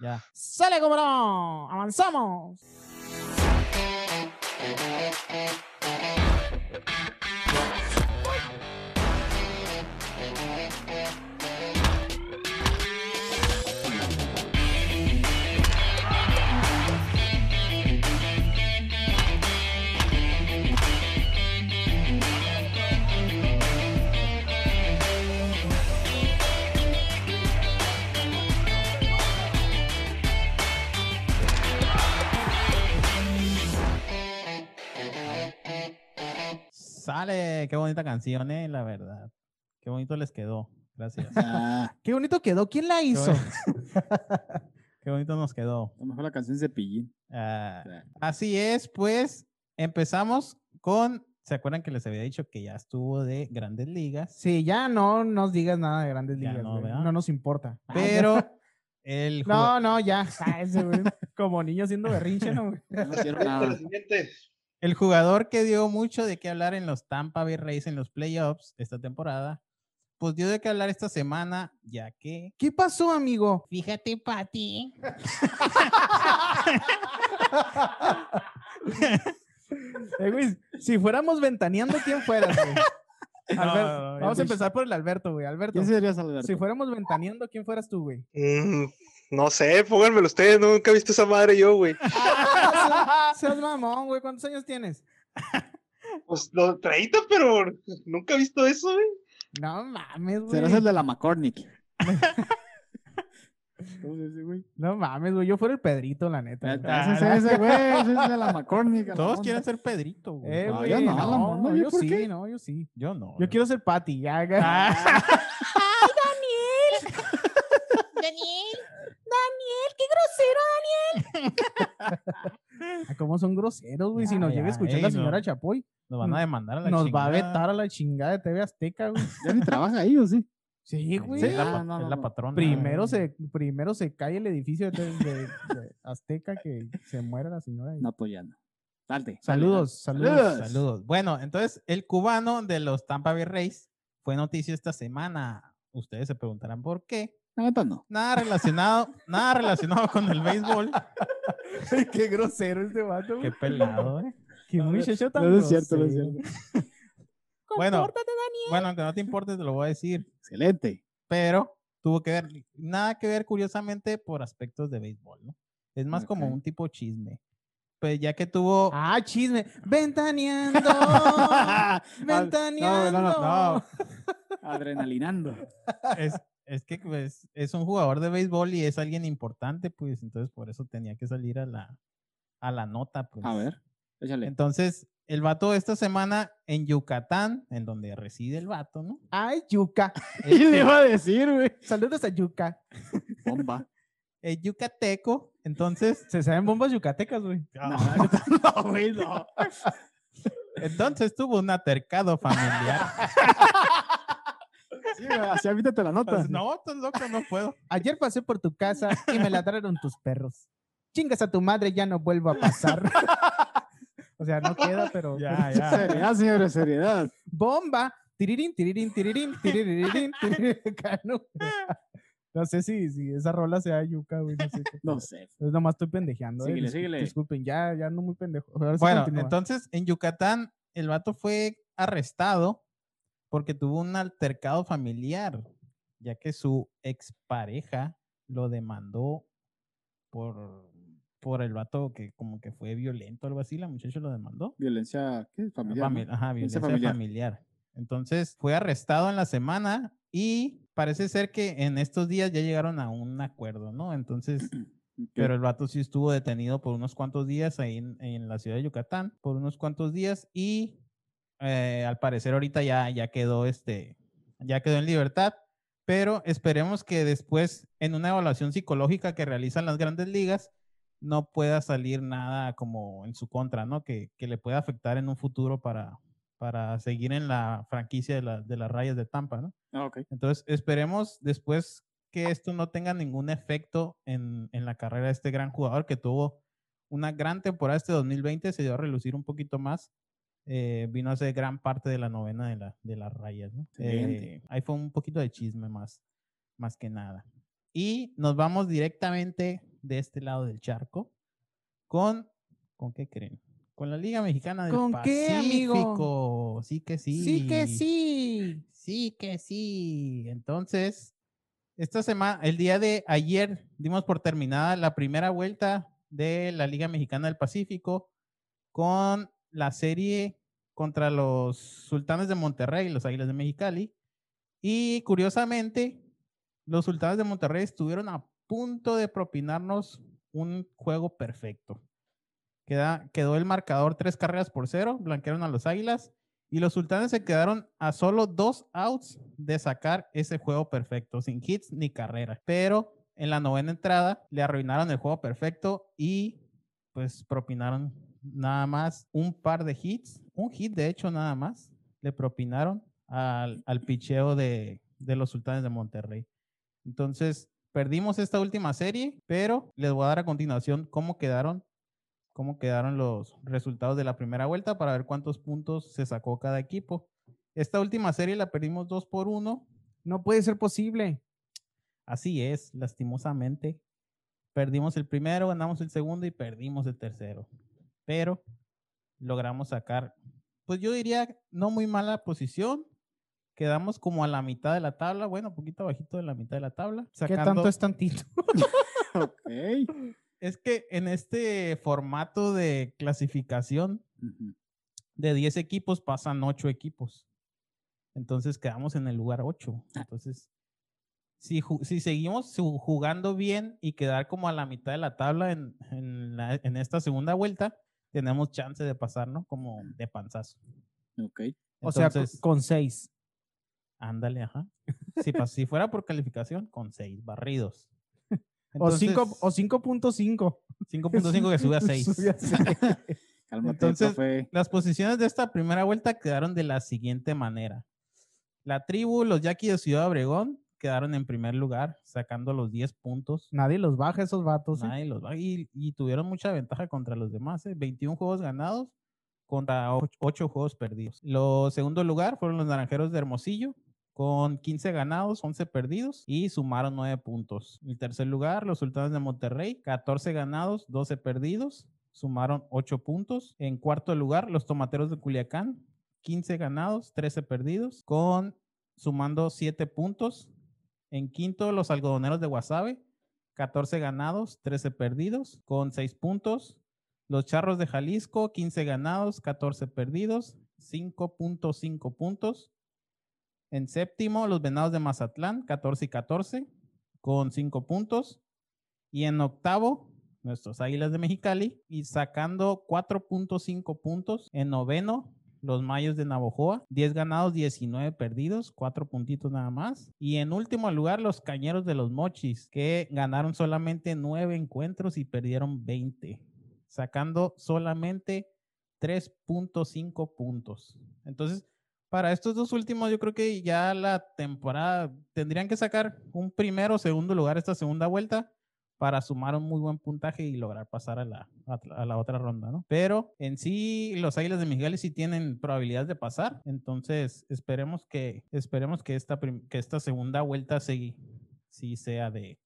Speaker 2: Ya.
Speaker 1: ¡Sale, como no! ¡Avanzamos!
Speaker 2: Sale, qué bonita canción, eh, la verdad. Qué bonito les quedó. Gracias.
Speaker 3: Ah,
Speaker 1: ¡Qué bonito quedó! ¿Quién la hizo?
Speaker 2: Qué bonito nos quedó.
Speaker 3: a lo mejor la canción Cepillín.
Speaker 2: Ah,
Speaker 3: Ah.
Speaker 2: así es, pues empezamos con. ¿Se acuerdan que les había dicho que ya estuvo de grandes ligas?
Speaker 1: Sí, ya no nos digas nada de grandes
Speaker 2: Ya
Speaker 1: ligas,
Speaker 2: no,
Speaker 1: no nos importa.
Speaker 2: Pero el
Speaker 1: No, no, ya. Ah, ese Como niño haciendo berrinche, ¿no? güey?
Speaker 3: No hicieron nada.
Speaker 2: El jugador que dio mucho de qué hablar en los Tampa Bay Rays en los playoffs esta temporada, pues dio de qué hablar esta semana, ya que.
Speaker 1: ¿Qué pasó, amigo?
Speaker 2: Fíjate, Pati.
Speaker 1: Eh, güey, si fuéramos ventaneando, ¿quién fueras, güey?
Speaker 2: No,
Speaker 1: Albert-
Speaker 2: no, no,
Speaker 1: Vamos a empezar por el Alberto, güey. Alberto,
Speaker 3: ¿Quién serías, Alberto?
Speaker 1: si fuéramos ventaneando, ¿quién fueras tú, güey?
Speaker 5: No sé, pónganmelo ustedes. Nunca he visto esa madre yo, güey.
Speaker 1: Seas mamón, güey. ¿Cuántos años tienes?
Speaker 5: Pues los 30, pero nunca he visto eso, güey.
Speaker 1: No mames, güey.
Speaker 3: Serás el de la McCormick.
Speaker 1: No mames, güey. Yo fuera el Pedrito, la neta.
Speaker 3: Ese
Speaker 1: güey.
Speaker 3: es ese, güey. Ese es de la McCormick.
Speaker 2: Todos quieren ser Pedrito, güey.
Speaker 1: Eh,
Speaker 3: No, yo no,
Speaker 1: no,
Speaker 3: ¿yo
Speaker 1: sí,
Speaker 3: qué?
Speaker 1: no, yo sí.
Speaker 2: Yo no.
Speaker 1: Yo quiero ser Patty, ya.
Speaker 2: Ah.
Speaker 7: Daniel, Daniel, qué grosero,
Speaker 1: Ah, ¿Cómo son groseros, güey? Si nos llega a escuchar
Speaker 2: ey,
Speaker 1: la
Speaker 2: no.
Speaker 1: señora Chapoy,
Speaker 2: Nos van a demandar a la
Speaker 1: nos va a vetar a la chingada de TV Azteca, güey.
Speaker 3: Ya ni trabaja ahí, ¿o sí?
Speaker 1: Sí, güey.
Speaker 2: Sí, es la,
Speaker 3: Ah, no,
Speaker 2: es patrona.
Speaker 1: Primero se, primero se cae el edificio de, de- de Azteca que se muere la señora. ahí.
Speaker 3: No, pues ya no. Salte.
Speaker 1: Saludos, saludos.
Speaker 3: Saludos.
Speaker 2: Saludos. Bueno, entonces el cubano de los Tampa Bay Rays fue noticia esta semana. Ustedes se preguntarán por qué.
Speaker 3: La neta no.
Speaker 2: Nada relacionado, nada relacionado con el béisbol.
Speaker 1: Qué grosero este vato,
Speaker 2: Qué pelado, ¿eh?
Speaker 1: Qué
Speaker 3: No,
Speaker 1: muchacho tan
Speaker 3: No es cierto, no es cierto.
Speaker 2: Bueno,
Speaker 7: Daniel.
Speaker 2: bueno, aunque no te importe, te lo voy a decir.
Speaker 3: Excelente.
Speaker 2: Pero tuvo que ver, nada que ver curiosamente por aspectos de béisbol, ¿no? Es más como un tipo chisme. Pues ya que tuvo.
Speaker 1: Ah, chisme. Ventaneando. Ventaneando.
Speaker 3: No, no, no, no. Adrenalinando.
Speaker 2: es, es que pues, es un jugador de béisbol y es alguien importante, pues entonces por eso tenía que salir a la, a la nota. Pues.
Speaker 3: A ver, échale.
Speaker 2: Entonces, el vato esta semana en Yucatán, en donde reside el vato, ¿no?
Speaker 1: Ay, Yuca.
Speaker 3: Y le iba a decir, güey.
Speaker 1: Saludos a Yuca.
Speaker 3: Bomba.
Speaker 2: Es yucateco, entonces,
Speaker 1: Se saben bombas yucatecas, güey.
Speaker 3: No, no, güey, no.
Speaker 2: entonces tuvo un atercado familiar.
Speaker 3: Sí, así avítate la nota.
Speaker 2: Pues, no, estás loco, no puedo.
Speaker 1: Ayer pasé por tu casa y me ladraron tus perros. Chingas a tu madre, ya no vuelvo a pasar. o sea, no queda, pero.
Speaker 2: Ya, ya.
Speaker 3: Seriedad, señores, seriedad.
Speaker 1: Bomba. Tirirín, tirirín, tirirín, tirirín, tirirín. No, sé si, si esa rola sea yuca, güey. No sé.
Speaker 3: No sé.
Speaker 1: Pues nomás estoy pendejeando. eh,
Speaker 3: Síguele,
Speaker 1: discul-
Speaker 3: síguele.
Speaker 1: Disculpen, ya, ya no muy pendejo.
Speaker 2: Bueno,
Speaker 1: continúa.
Speaker 2: entonces en Yucatán el vato fue arrestado porque tuvo un altercado familiar, ya que su expareja lo demandó por, por el vato que como que fue violento o algo así, la muchacha lo demandó.
Speaker 3: Violencia, ¿qué? Familiar.
Speaker 2: Ajá,
Speaker 3: Violencia
Speaker 2: violencia
Speaker 3: familiar.
Speaker 2: familiar. Entonces fue arrestado en la semana y parece ser que en estos días ya llegaron a un acuerdo, ¿no? Entonces, pero el vato sí estuvo detenido por unos cuantos días ahí en, en la ciudad de Yucatán, por unos cuantos días y eh, al parecer ahorita ya, ya quedó este, ya quedó en libertad. Pero esperemos que después, en una evaluación psicológica que realizan las grandes ligas, no pueda salir nada como en su contra, ¿no? Que, que le pueda afectar en un futuro para, para seguir en la franquicia de, la- de las rayas de Tampa, ¿no?
Speaker 3: Ah, ok.
Speaker 2: Entonces, esperemos después que esto no tenga ningún efecto en, en la carrera de este gran jugador que tuvo una gran temporada este 2020, se dio a relucir un poquito más. Eh, vino a ser gran parte de la novena de, la, de las rayas. ¿no? Eh, ahí fue un poquito de chisme más, más que nada. Y nos vamos directamente de este lado del charco con, ¿con qué creen? Con la Liga Mexicana del
Speaker 1: ¿Con qué, amigo?
Speaker 2: Pacífico. Sí que sí.
Speaker 1: Sí que sí.
Speaker 2: Sí que sí. Entonces, esta semana, el día de ayer, dimos por terminada la primera vuelta de la Liga Mexicana del Pacífico con la serie contra los Sultanes de Monterrey los Águilas de Mexicali. Y curiosamente, los Sultanes de Monterrey estuvieron a punto de propinarnos un juego perfecto. Quedó el marcador tres carreras por cero, blanquearon a los Águilas y los Sultanes se quedaron a solo dos outs de sacar ese juego perfecto, sin hits ni carrera. Pero en la novena entrada le arruinaron el juego perfecto y pues propinaron nada más un par de hits, un hit de hecho nada más, le propinaron al, al picheo de, de los Sultanes de Monterrey. Entonces, perdimos esta última serie, pero les voy a dar a continuación cómo quedaron cómo quedaron los resultados de la primera vuelta para ver cuántos puntos se sacó cada equipo. Esta última serie la perdimos 2 por 1.
Speaker 1: No puede ser posible.
Speaker 2: Así es, lastimosamente. Perdimos el primero, ganamos el segundo y perdimos el tercero. Pero logramos sacar, pues yo diría, no muy mala posición. Quedamos como a la mitad de la tabla, bueno, poquito abajito de la mitad de la tabla.
Speaker 1: ¿Qué
Speaker 2: sacando-
Speaker 1: tanto es tantito?
Speaker 3: Ok.
Speaker 2: Es que en este formato de clasificación de 10 equipos pasan 8 equipos. Entonces quedamos en el lugar 8. Entonces, si, si seguimos jugando bien y quedar como a la mitad de la tabla en, en la- en esta segunda vuelta, tenemos chance de pasar, ¿no? Como de panzazo.
Speaker 3: Ok.
Speaker 1: O sea, con seis.
Speaker 2: ándale, ajá. Si, si fuera por calificación, con 6 barridos.
Speaker 1: O cinco-
Speaker 2: Entonces,
Speaker 1: o 5.5.
Speaker 2: 5.5 que sube a 6.
Speaker 1: Sube a seis.
Speaker 3: Cálmate,
Speaker 2: Entonces,
Speaker 3: profe.
Speaker 2: Las posiciones de esta primera vuelta quedaron de la siguiente manera. La tribu, los Yaquis de Ciudad Obregón, quedaron en primer lugar, sacando los 10 puntos.
Speaker 1: Nadie los baja esos vatos. ¿eh?
Speaker 2: Nadie los va- y, y tuvieron mucha ventaja contra los demás. ¿eh? 21 juegos ganados contra 8 juegos perdidos. Los segundo lugar fueron los Naranjeros de Hermosillo, con 15 ganados, 11 perdidos y sumaron 9 puntos. En tercer lugar, los Sultanes de Monterrey, 14 ganados, 12 perdidos, sumaron 8 puntos. En cuarto lugar, los Tomateros de Culiacán, 15 ganados, 13 perdidos, con sumando 7 puntos. En quinto, los Algodoneros de Guasave, 14 ganados, 13 perdidos, con 6 puntos. Los Charros de Jalisco, 15 ganados, 14 perdidos, 5.5 puntos. En séptimo, los Venados de Mazatlán, 14 y 14, con 5 puntos. Y en octavo, nuestros Águilas de Mexicali, y sacando 4.5 puntos. En noveno, los Mayos de Navojoa, 10 ganados, 19 perdidos, 4 puntitos nada más. Y en último lugar, los Cañeros de los Mochis, que ganaron solamente 9 encuentros y perdieron 20, sacando solamente 3.5 puntos. Entonces, para estos dos últimos, yo creo que ya la temporada tendrían que sacar un primero o segundo lugar esta segunda vuelta para sumar un muy buen puntaje y lograr pasar a la, a, la otra ronda, ¿no? Pero en sí, los Águilas de Mexicali sí tienen probabilidades de pasar, entonces esperemos que, esperemos que esta, que esta segunda vuelta sí, sí sea de,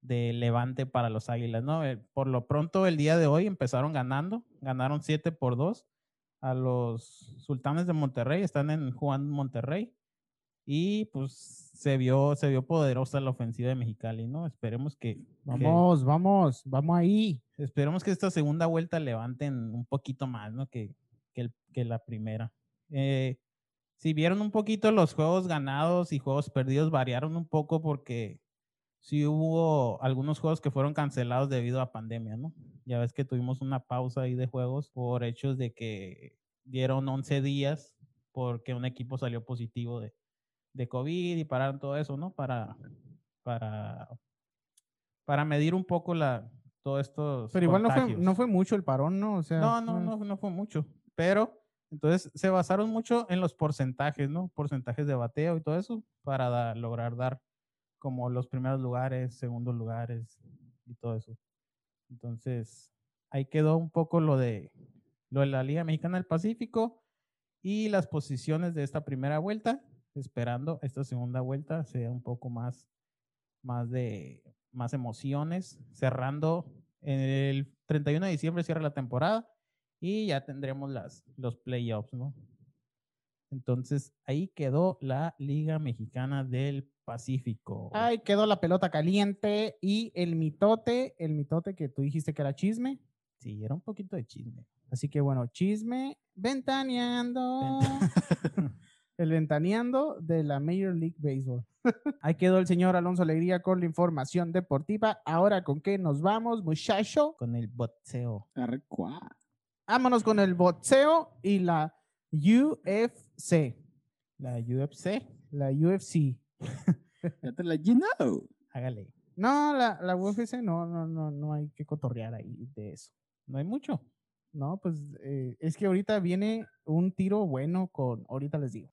Speaker 2: de levante para los Águilas, ¿no? Eh, por lo pronto, el día de hoy empezaron ganando, ganaron 7 por 2 a los Sultanes de Monterrey, están en, en Monterrey y pues se vio, se vio poderosa la ofensiva de Mexicali, ¿no? Esperemos que, que-
Speaker 1: Vamos, vamos, vamos ahí.
Speaker 2: esperemos que esta segunda vuelta levanten un poquito más, ¿no? Que, que, el- que la primera. Eh, si vieron un poquito los juegos ganados y juegos perdidos, variaron un poco porque sí hubo algunos juegos que fueron cancelados debido a pandemia, ¿no? Ya ves que tuvimos una pausa ahí de juegos por hechos de que dieron 11 días porque un equipo salió positivo de, de COVID y pararon todo eso, ¿no? Para, para, para medir un poco la, todo esto.
Speaker 1: Pero igual no fue, no fue mucho el parón, ¿no? O sea,
Speaker 2: No, no, no, no fue mucho. Pero Entonces se basaron mucho en los porcentajes, ¿no? Porcentajes de bateo y todo eso para da- lograr dar como los primeros lugares, segundos lugares y todo eso. Entonces ahí quedó un poco lo de, lo de la Liga Mexicana del Pacífico y las posiciones de esta primera vuelta, esperando esta segunda vuelta sea un poco más, más de más emociones, cerrando el 31 de diciembre cierra la temporada y ya tendremos las, los playoffs, ¿no? Entonces ahí quedó la Liga Mexicana del Pacífico.
Speaker 1: Ahí quedó la pelota caliente y el mitote, el mitote que tú dijiste que era chisme.
Speaker 2: Sí, era un poquito de chisme.
Speaker 1: Así que bueno, chisme, ventaneando. el ventaneando de la Major League Baseball. Ahí quedó el señor Alonso Alegría con la información deportiva. Ahora, ¿con qué nos vamos, muchacho?
Speaker 2: Con el boxeo.
Speaker 3: Arre, cuá.
Speaker 1: Vámonos con el boxeo y la UFC.
Speaker 2: La UFC,
Speaker 1: La UFC.
Speaker 3: Ya te la you know.
Speaker 2: hágale.
Speaker 1: No, la, la UFC no, no, no, no hay que cotorrear ahí de eso.
Speaker 2: No hay mucho.
Speaker 1: No, pues eh, es que ahorita viene un tiro bueno con, ahorita les digo.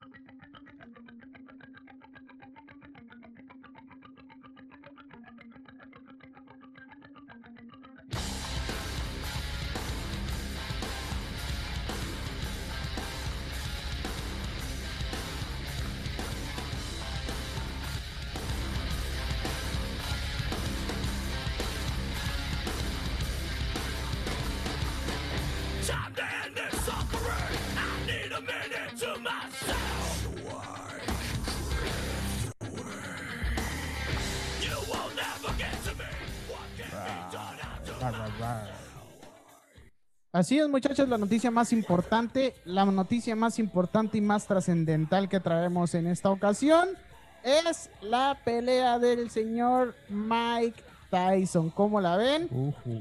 Speaker 1: Así es, muchachos, la noticia más importante, la noticia más importante y más trascendental que traemos en esta ocasión es la pelea del señor Mike Tyson. ¿Cómo la ven?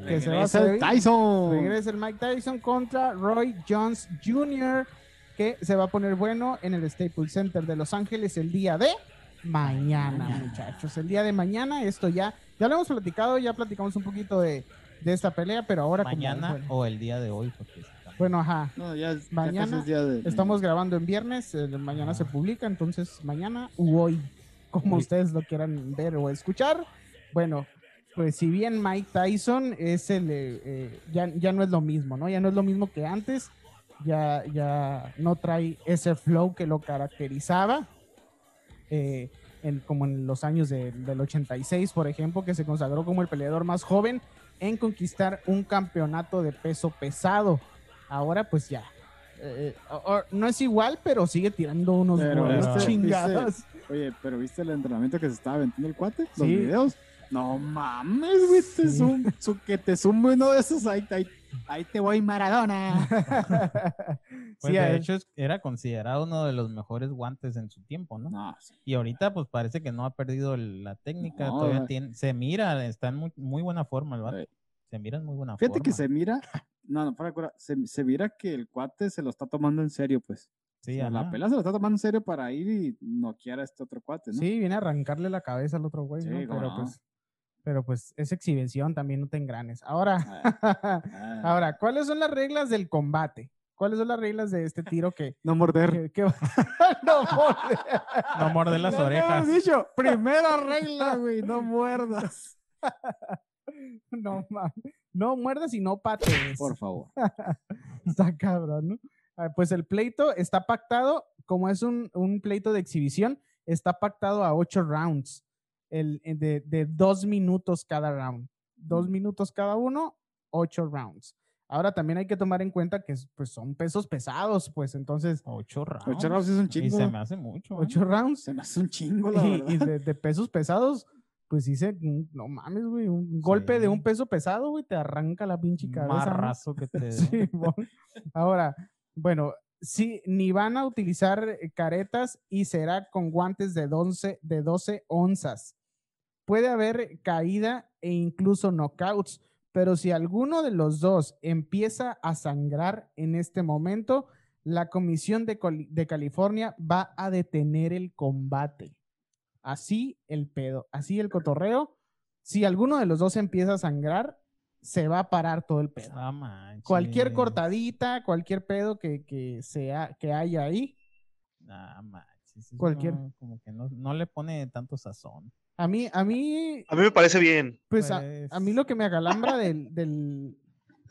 Speaker 1: Que se va a
Speaker 3: el
Speaker 1: hacer-
Speaker 3: Tyson.
Speaker 1: Regresa el Mike Tyson contra Roy Jones Jr., que se va a poner bueno en el Staples Center de Los Ángeles el día de mañana, muchachos. El día de mañana, esto ya, ya lo hemos platicado, ya platicamos un poquito de, de esta pelea, pero ahora como-
Speaker 2: Mañana
Speaker 1: bueno,
Speaker 2: o el día de hoy. Porque
Speaker 1: bueno, ajá.
Speaker 3: No, ya,
Speaker 1: Mañana
Speaker 3: casi es día de-
Speaker 1: Estamos grabando en viernes, eh, mañana se publica, entonces mañana u hoy, como
Speaker 2: Uy.
Speaker 1: ustedes lo quieran ver o escuchar. Bueno, pues si bien Mike Tyson es el, eh, eh, ya, ya no es lo mismo, ¿no? Ya no es lo mismo que antes, ya, ya no trae ese flow que lo caracterizaba, eh, en, como en los años de- del 86, por ejemplo, que se consagró como el peleador más joven en conquistar un campeonato de peso pesado. Ahora pues ya, eh, o- no es igual, pero sigue tirando unos
Speaker 3: Pero,
Speaker 1: buenos
Speaker 2: ¿viste-
Speaker 1: chingadas.
Speaker 3: Oye, pero ¿viste el entrenamiento que se estaba aventando el cuate? Los
Speaker 1: Sí.
Speaker 3: videos. No mames, güey, te zoom- que te sume uno de esos, ahí, ahí, ahí te voy Maradona.
Speaker 2: Pues,
Speaker 1: Sí,
Speaker 2: de hecho, es- era considerado uno de los mejores guantes en su tiempo, ¿no?
Speaker 3: No, sí.
Speaker 2: Y ahorita, pues parece que no ha perdido la técnica.
Speaker 3: No,
Speaker 2: todavía tiene, se mira, está en muy, muy buena forma el vato. Se mira en muy buena
Speaker 3: Fíjate
Speaker 2: forma.
Speaker 3: que se mira, no, no, para cura, se, se mira que el cuate se lo está tomando en serio, pues.
Speaker 2: Sí,
Speaker 3: O sea, la pelea se lo está tomando en serio para ir y noquear a este otro cuate, ¿no?
Speaker 1: Sí, viene a arrancarle la cabeza al otro güey, ¿no?
Speaker 3: Sí, cómo
Speaker 1: pero
Speaker 3: no.
Speaker 1: pues, pero pues es exhibición, también no te engranes. Ahora,
Speaker 3: Ah,
Speaker 1: ahora, ¿cuáles son las reglas del combate? ¿Cuáles son las reglas de este tiro que,
Speaker 3: no morder.
Speaker 1: que, que va- no morder.
Speaker 2: No muerde las
Speaker 1: No, no,
Speaker 2: orejas.
Speaker 1: dicho, primera regla, güey, no muerdas. No mames. No muerdas y no patees.
Speaker 3: Por favor.
Speaker 1: Está cabrón, ¿no? Ah, Pues el pleito está pactado, como es un, un pleito de exhibición, está pactado a ocho rounds, el, eh, de, de dos minutos cada round. Dos minutos cada uno, ocho rounds. Ahora también hay que tomar en cuenta que pues, son pesos pesados, pues entonces,
Speaker 2: Ocho rounds.
Speaker 3: Ocho rounds es un
Speaker 2: Y
Speaker 3: chingo.
Speaker 2: se me hace mucho. ¿eh?
Speaker 1: ocho rounds
Speaker 3: Se me hace un chingo, la
Speaker 1: y,
Speaker 3: verdad.
Speaker 1: y de, de pesos pesados, pues dice, "Mm, no mames, güey, un golpe de
Speaker 2: Sí.
Speaker 1: un peso pesado, güey, te arranca la pinche cabeza. ¿no?
Speaker 2: marrazo que te
Speaker 1: Sí, bon. Ahora, bueno, sí, ni van a utilizar eh, caretas y será con guantes de 12, de 12 onzas. Puede haber caída e incluso knockouts, pero si alguno de los dos empieza a sangrar en este momento, la Comisión de, de California va a detener el combate. Así el pedo, así el cotorreo. Si alguno de los dos empieza a sangrar, se va a parar todo el pedo. Cualquier cortadita, cualquier pedo que, que, sea, que haya ahí,
Speaker 2: manches.
Speaker 1: Cualquier-
Speaker 2: no- como que no, no le pone tanto sazón.
Speaker 1: a mí, a mí,
Speaker 5: A mí me parece bien.
Speaker 1: pues, a,
Speaker 2: Pues-
Speaker 1: a mí lo que me acalambra del, del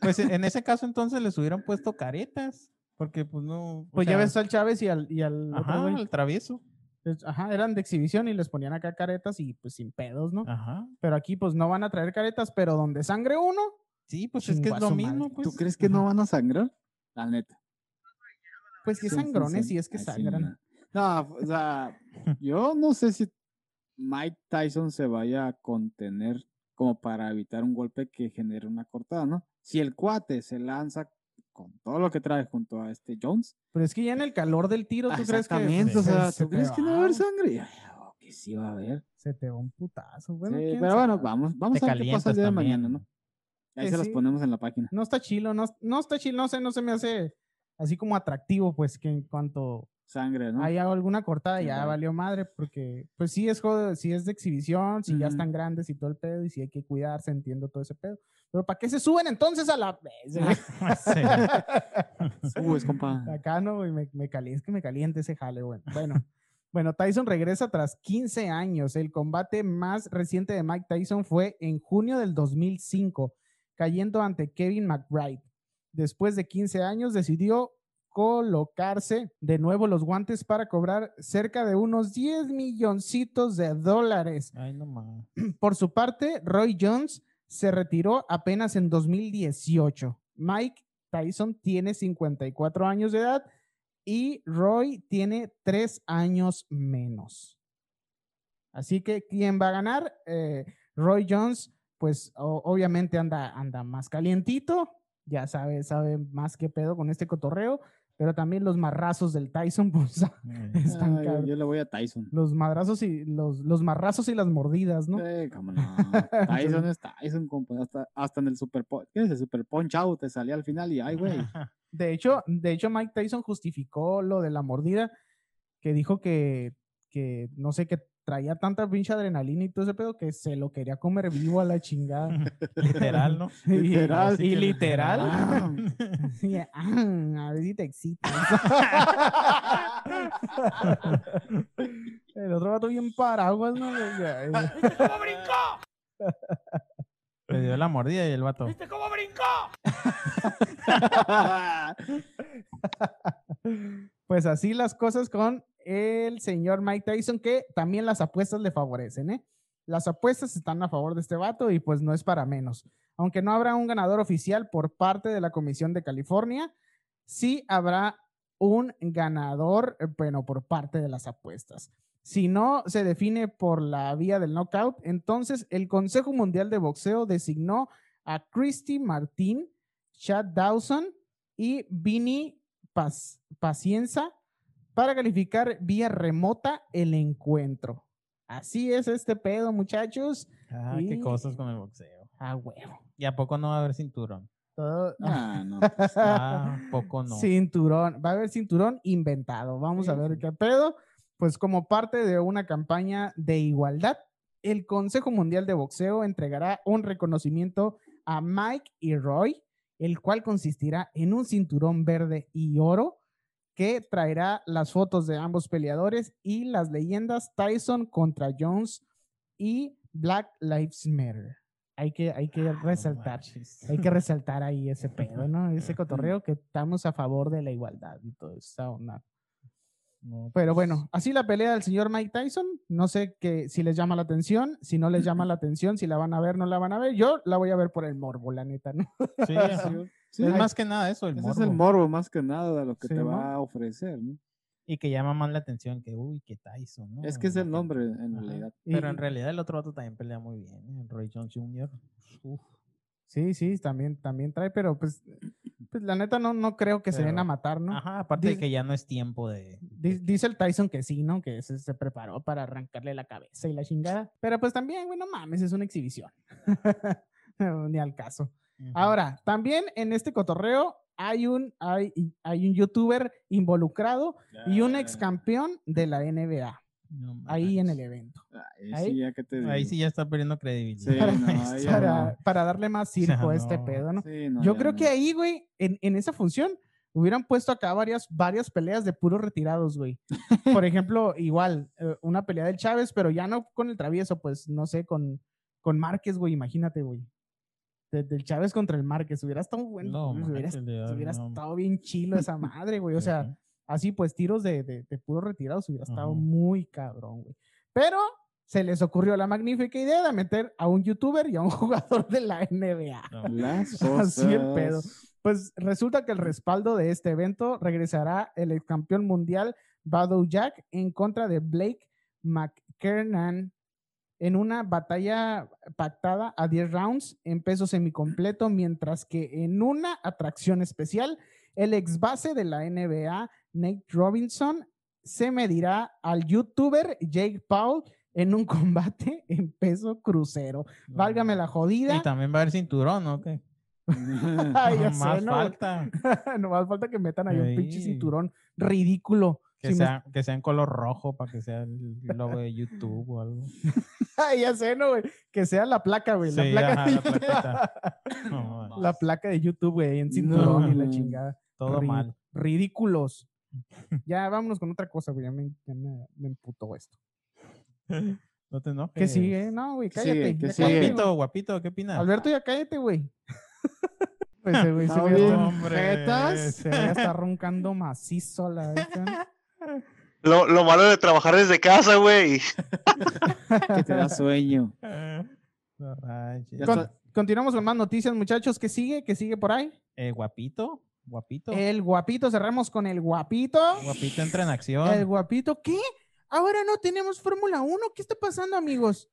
Speaker 2: Pues en ese caso entonces les hubieran puesto caretas. Porque pues no.
Speaker 1: pues ya ves al Chávez y al, y al otro
Speaker 2: Ajá, el travieso.
Speaker 1: Ajá, eran de exhibición y les ponían acá caretas y pues sin pedos, ¿no?
Speaker 2: Ajá.
Speaker 1: Pero aquí pues no van a traer caretas, pero donde sangre uno,
Speaker 2: Sí, pues es que es lo mismo.
Speaker 1: madre.
Speaker 2: Pues.
Speaker 3: ¿Tú crees que no van a sangrar? La neta.
Speaker 1: pues que
Speaker 3: son-
Speaker 1: sangrones
Speaker 3: son-
Speaker 1: y es que sangran.
Speaker 3: No, o sea, yo no sé si Mike Tyson se vaya a contener como para evitar un golpe que genere una cortada, ¿no? Si el cuate se lanza con todo lo que trae junto a este Jones,
Speaker 1: Pero es que ya en el calor del tiro, ¿tú crees que
Speaker 3: o
Speaker 1: se-
Speaker 3: sea,
Speaker 1: se
Speaker 3: ¿tú
Speaker 1: te
Speaker 3: crees que no va a haber sangre? Oh, que sí va a haber.
Speaker 1: Se te va un putazo. Bueno,
Speaker 3: Sí, pero bueno,
Speaker 1: sabe.
Speaker 3: vamos, vamos
Speaker 2: Te
Speaker 3: a ver qué pasa el día de
Speaker 2: también.
Speaker 3: mañana, ¿no? Ahí
Speaker 1: Que
Speaker 3: se las
Speaker 1: sí.
Speaker 3: ponemos en la página.
Speaker 1: No está chilo, no, no está chilo, no sé, no se me hace así como atractivo, pues que en cuanto
Speaker 3: Sangre, ¿no?
Speaker 1: haya alguna cortada
Speaker 3: Sí,
Speaker 1: ya
Speaker 3: vale.
Speaker 1: valió madre, porque pues sí es juego, sí es de exhibición, si ya
Speaker 3: Ujú.
Speaker 1: están grandes y todo el pedo, y si hay que cuidarse, entiendo todo ese pedo. Pero ¿para qué se suben entonces a la...
Speaker 3: Subes, compa.
Speaker 1: Acá no, güey, me, me calienta, es que me caliente ese jale, bueno. Bueno, bueno, Tyson regresa tras 15 años. El combate más reciente de Mike Tyson fue en junio del 2005, cayendo ante Kevin McBride. Después de 15 años decidió colocarse de nuevo los guantes para cobrar cerca de unos 10 milloncitos de dólares.
Speaker 2: Ay, no mames.
Speaker 1: Por su parte, Roy Jones se retiró apenas en 2018. Mike Tyson tiene 54 años de edad y Roy tiene 3 años menos. Así que, ¿quién va a ganar? Eh, Roy Jones, pues obviamente anda, anda más calientito, ya sabe, sabe más que pedo con este cotorreo, pero también los marrazos del Tyson, pues están
Speaker 3: Ah, yo, le voy a Tyson.
Speaker 1: Los madrazos y los, los marrazos y las mordidas, ¿no?
Speaker 3: Sí, cómo no. Tyson es Tyson, compa. Hasta, hasta en el Super, ¿qué es el Super Punch Out te salía al final y ay, güey.
Speaker 1: De hecho, de hecho, Mike Tyson justificó lo de la mordida, que dijo que, que no sé, que traía tanta pinche adrenalina y todo ese pedo que se lo quería comer vivo a la chingada.
Speaker 2: Literal, ¿no?
Speaker 1: Y-
Speaker 3: Literal.
Speaker 1: Y, literal. ah, a ver si te excitas. El otro vato bien paraguas, ¿no? Ya, ya.
Speaker 2: Le dio la mordida y el vato.
Speaker 1: Pues así las cosas con el señor Mike Tyson, que también las apuestas le favorecen, ¿eh? Las apuestas están a favor de este vato y pues no es para menos. Aunque no habrá un ganador oficial por parte de la Comisión de California, sí habrá un ganador, eh, bueno, por parte de las apuestas. Si no se define por la vía del knockout, entonces el Consejo Mundial de Boxeo designó a Christy Martín, Chad Dawson y Vinny Paz- Pacienza para calificar vía remota el encuentro. Así es este pedo, muchachos.
Speaker 2: Ah, qué cosas con el boxeo.
Speaker 1: A huevo.
Speaker 2: ¿Y a poco no va a haber cinturón?
Speaker 1: Todo-
Speaker 3: Ah, no, pues,
Speaker 2: Ah, ¿a poco no.
Speaker 1: Cinturón, va a haber cinturón inventado. Vamos a ver qué pedo. Pues como parte de una campaña de igualdad, el Consejo Mundial de Boxeo entregará un reconocimiento a Mike y Roy, el cual consistirá en un cinturón verde y oro que traerá las fotos de ambos peleadores y las leyendas Tyson contra Jones y Black Lives Matter. Hay que, hay que
Speaker 2: Ah,
Speaker 1: resaltar. Hay que resaltar ahí ese pedo, ¿no? Ese cotorreo que estamos a favor de la igualdad y todo eso. ¿no?
Speaker 2: No,
Speaker 1: Pero bueno, así la pelea del señor Mike Tyson. No sé que, si les llama la atención, si no les llama la atención, si la van a ver, no la van a ver. Yo la voy a ver por el morbo, la neta, ¿no?
Speaker 2: Sí,
Speaker 3: sí, sí,
Speaker 2: es más que nada eso, el
Speaker 3: ese
Speaker 2: morbo.
Speaker 3: es el morbo más que nada de lo que
Speaker 1: Sí,
Speaker 3: te
Speaker 1: ¿no?
Speaker 3: va a ofrecer, ¿no?
Speaker 2: Y que llama más la atención que, uy, que Tyson, ¿no?
Speaker 3: Es que es el nombre en
Speaker 2: Ajá.
Speaker 3: realidad.
Speaker 2: Pero
Speaker 1: Y-
Speaker 2: en realidad el otro vato también pelea muy bien, ¿eh? el Roy Jones Jr. Uf,
Speaker 1: Sí, sí, también, también trae, pero pues, pues la neta no, no creo que se den a matar, ¿no?
Speaker 2: Ajá, aparte de que ya no es tiempo de...
Speaker 1: Di- Dice el Tyson que sí, ¿no? Que se, se preparó para arrancarle la cabeza y la chingada. Pero pues también, bueno, mames, es una exhibición. Ni al caso. Ahora, también en este cotorreo hay un, hay, hay un youtuber involucrado y un ex campeón de la NBA
Speaker 2: No
Speaker 1: ahí en el evento.
Speaker 3: Ahí,
Speaker 1: Ahí-
Speaker 3: sí, ya que te
Speaker 2: Ahí sí ya está perdiendo credibilidad.
Speaker 3: Sí, no, ahí ya
Speaker 1: para,
Speaker 3: no.
Speaker 1: para darle más circo a este
Speaker 2: no.
Speaker 1: pedo, ¿no?
Speaker 3: Sí, no,
Speaker 1: Yo creo
Speaker 3: no.
Speaker 1: que ahí, güey, en, en esa función, hubieran puesto acá varias, varias peleas de puros retirados, güey. Por ejemplo, igual, eh, una pelea del Chávez, pero ya no con el travieso, pues, no sé, con, con Márquez, güey, imagínate, güey. De- del Chávez contra el Márquez, hubiera estado bueno, hubiera, hubiera
Speaker 2: no.
Speaker 1: estado bien chilo esa madre, güey. O sea. Así pues, tiros de, de, de retirados hubiera estado muy cabrón, güey. Pero se les ocurrió la magnífica idea de meter a un youtuber y a un jugador de la NBA.
Speaker 2: No.
Speaker 1: Así el pedo. Pues resulta que el respaldo de este evento regresará el ex campeón mundial Badou Jack en contra de Blake McKernan en una batalla pactada a 10 rounds en peso semicompleto, mientras que en una atracción especial, el ex base de la NBA, Nate Robinson, se medirá al youtuber Jake Paul en un combate en peso crucero.
Speaker 2: No.
Speaker 1: Válgame la jodida.
Speaker 2: Y también va a haber cinturón, ¿no? ¿Qué?
Speaker 1: Ay, ya
Speaker 2: Más
Speaker 1: sé, ¿no?
Speaker 2: falta.
Speaker 1: no más falta que metan ahí un pinche cinturón ridículo.
Speaker 2: Que,
Speaker 1: me-
Speaker 2: sea, que sea en color rojo para que sea el logo de YouTube o algo.
Speaker 1: Ay, ya sé, ¿no, güey? Que sea la placa, güey. La placa,
Speaker 2: ajá,
Speaker 1: de...
Speaker 2: la. No,
Speaker 1: placa de YouTube, güey, en cinturón y la
Speaker 3: No.
Speaker 1: chingada.
Speaker 2: Todo
Speaker 1: Ri-
Speaker 2: mal.
Speaker 1: Ridículos. ya vámonos con otra cosa, güey. Ya me, ya me, me emputó esto.
Speaker 2: No te enojes.
Speaker 1: ¿Qué sigue? No, güey, cállate.
Speaker 3: ¿Qué sigue?
Speaker 2: Guapito, guapito, ¿qué opinas?
Speaker 1: Alberto, ya cállate, güey. Pues ese güey se
Speaker 3: Está
Speaker 1: ve se ve hasta roncando macizo la vez, ¿eh?
Speaker 5: Lo, lo malo de trabajar desde casa, güey.
Speaker 3: Que te da sueño.
Speaker 2: No
Speaker 1: Con-
Speaker 3: está.
Speaker 1: continuamos con más noticias, muchachos. ¿Qué sigue? ¿Qué sigue por ahí?
Speaker 2: Eh, guapito, guapito.
Speaker 1: El guapito, cerramos con el guapito.
Speaker 2: Guapito entra en acción.
Speaker 1: El guapito, ¿qué? Ahora no tenemos Fórmula 1. ¿Qué está pasando, amigos?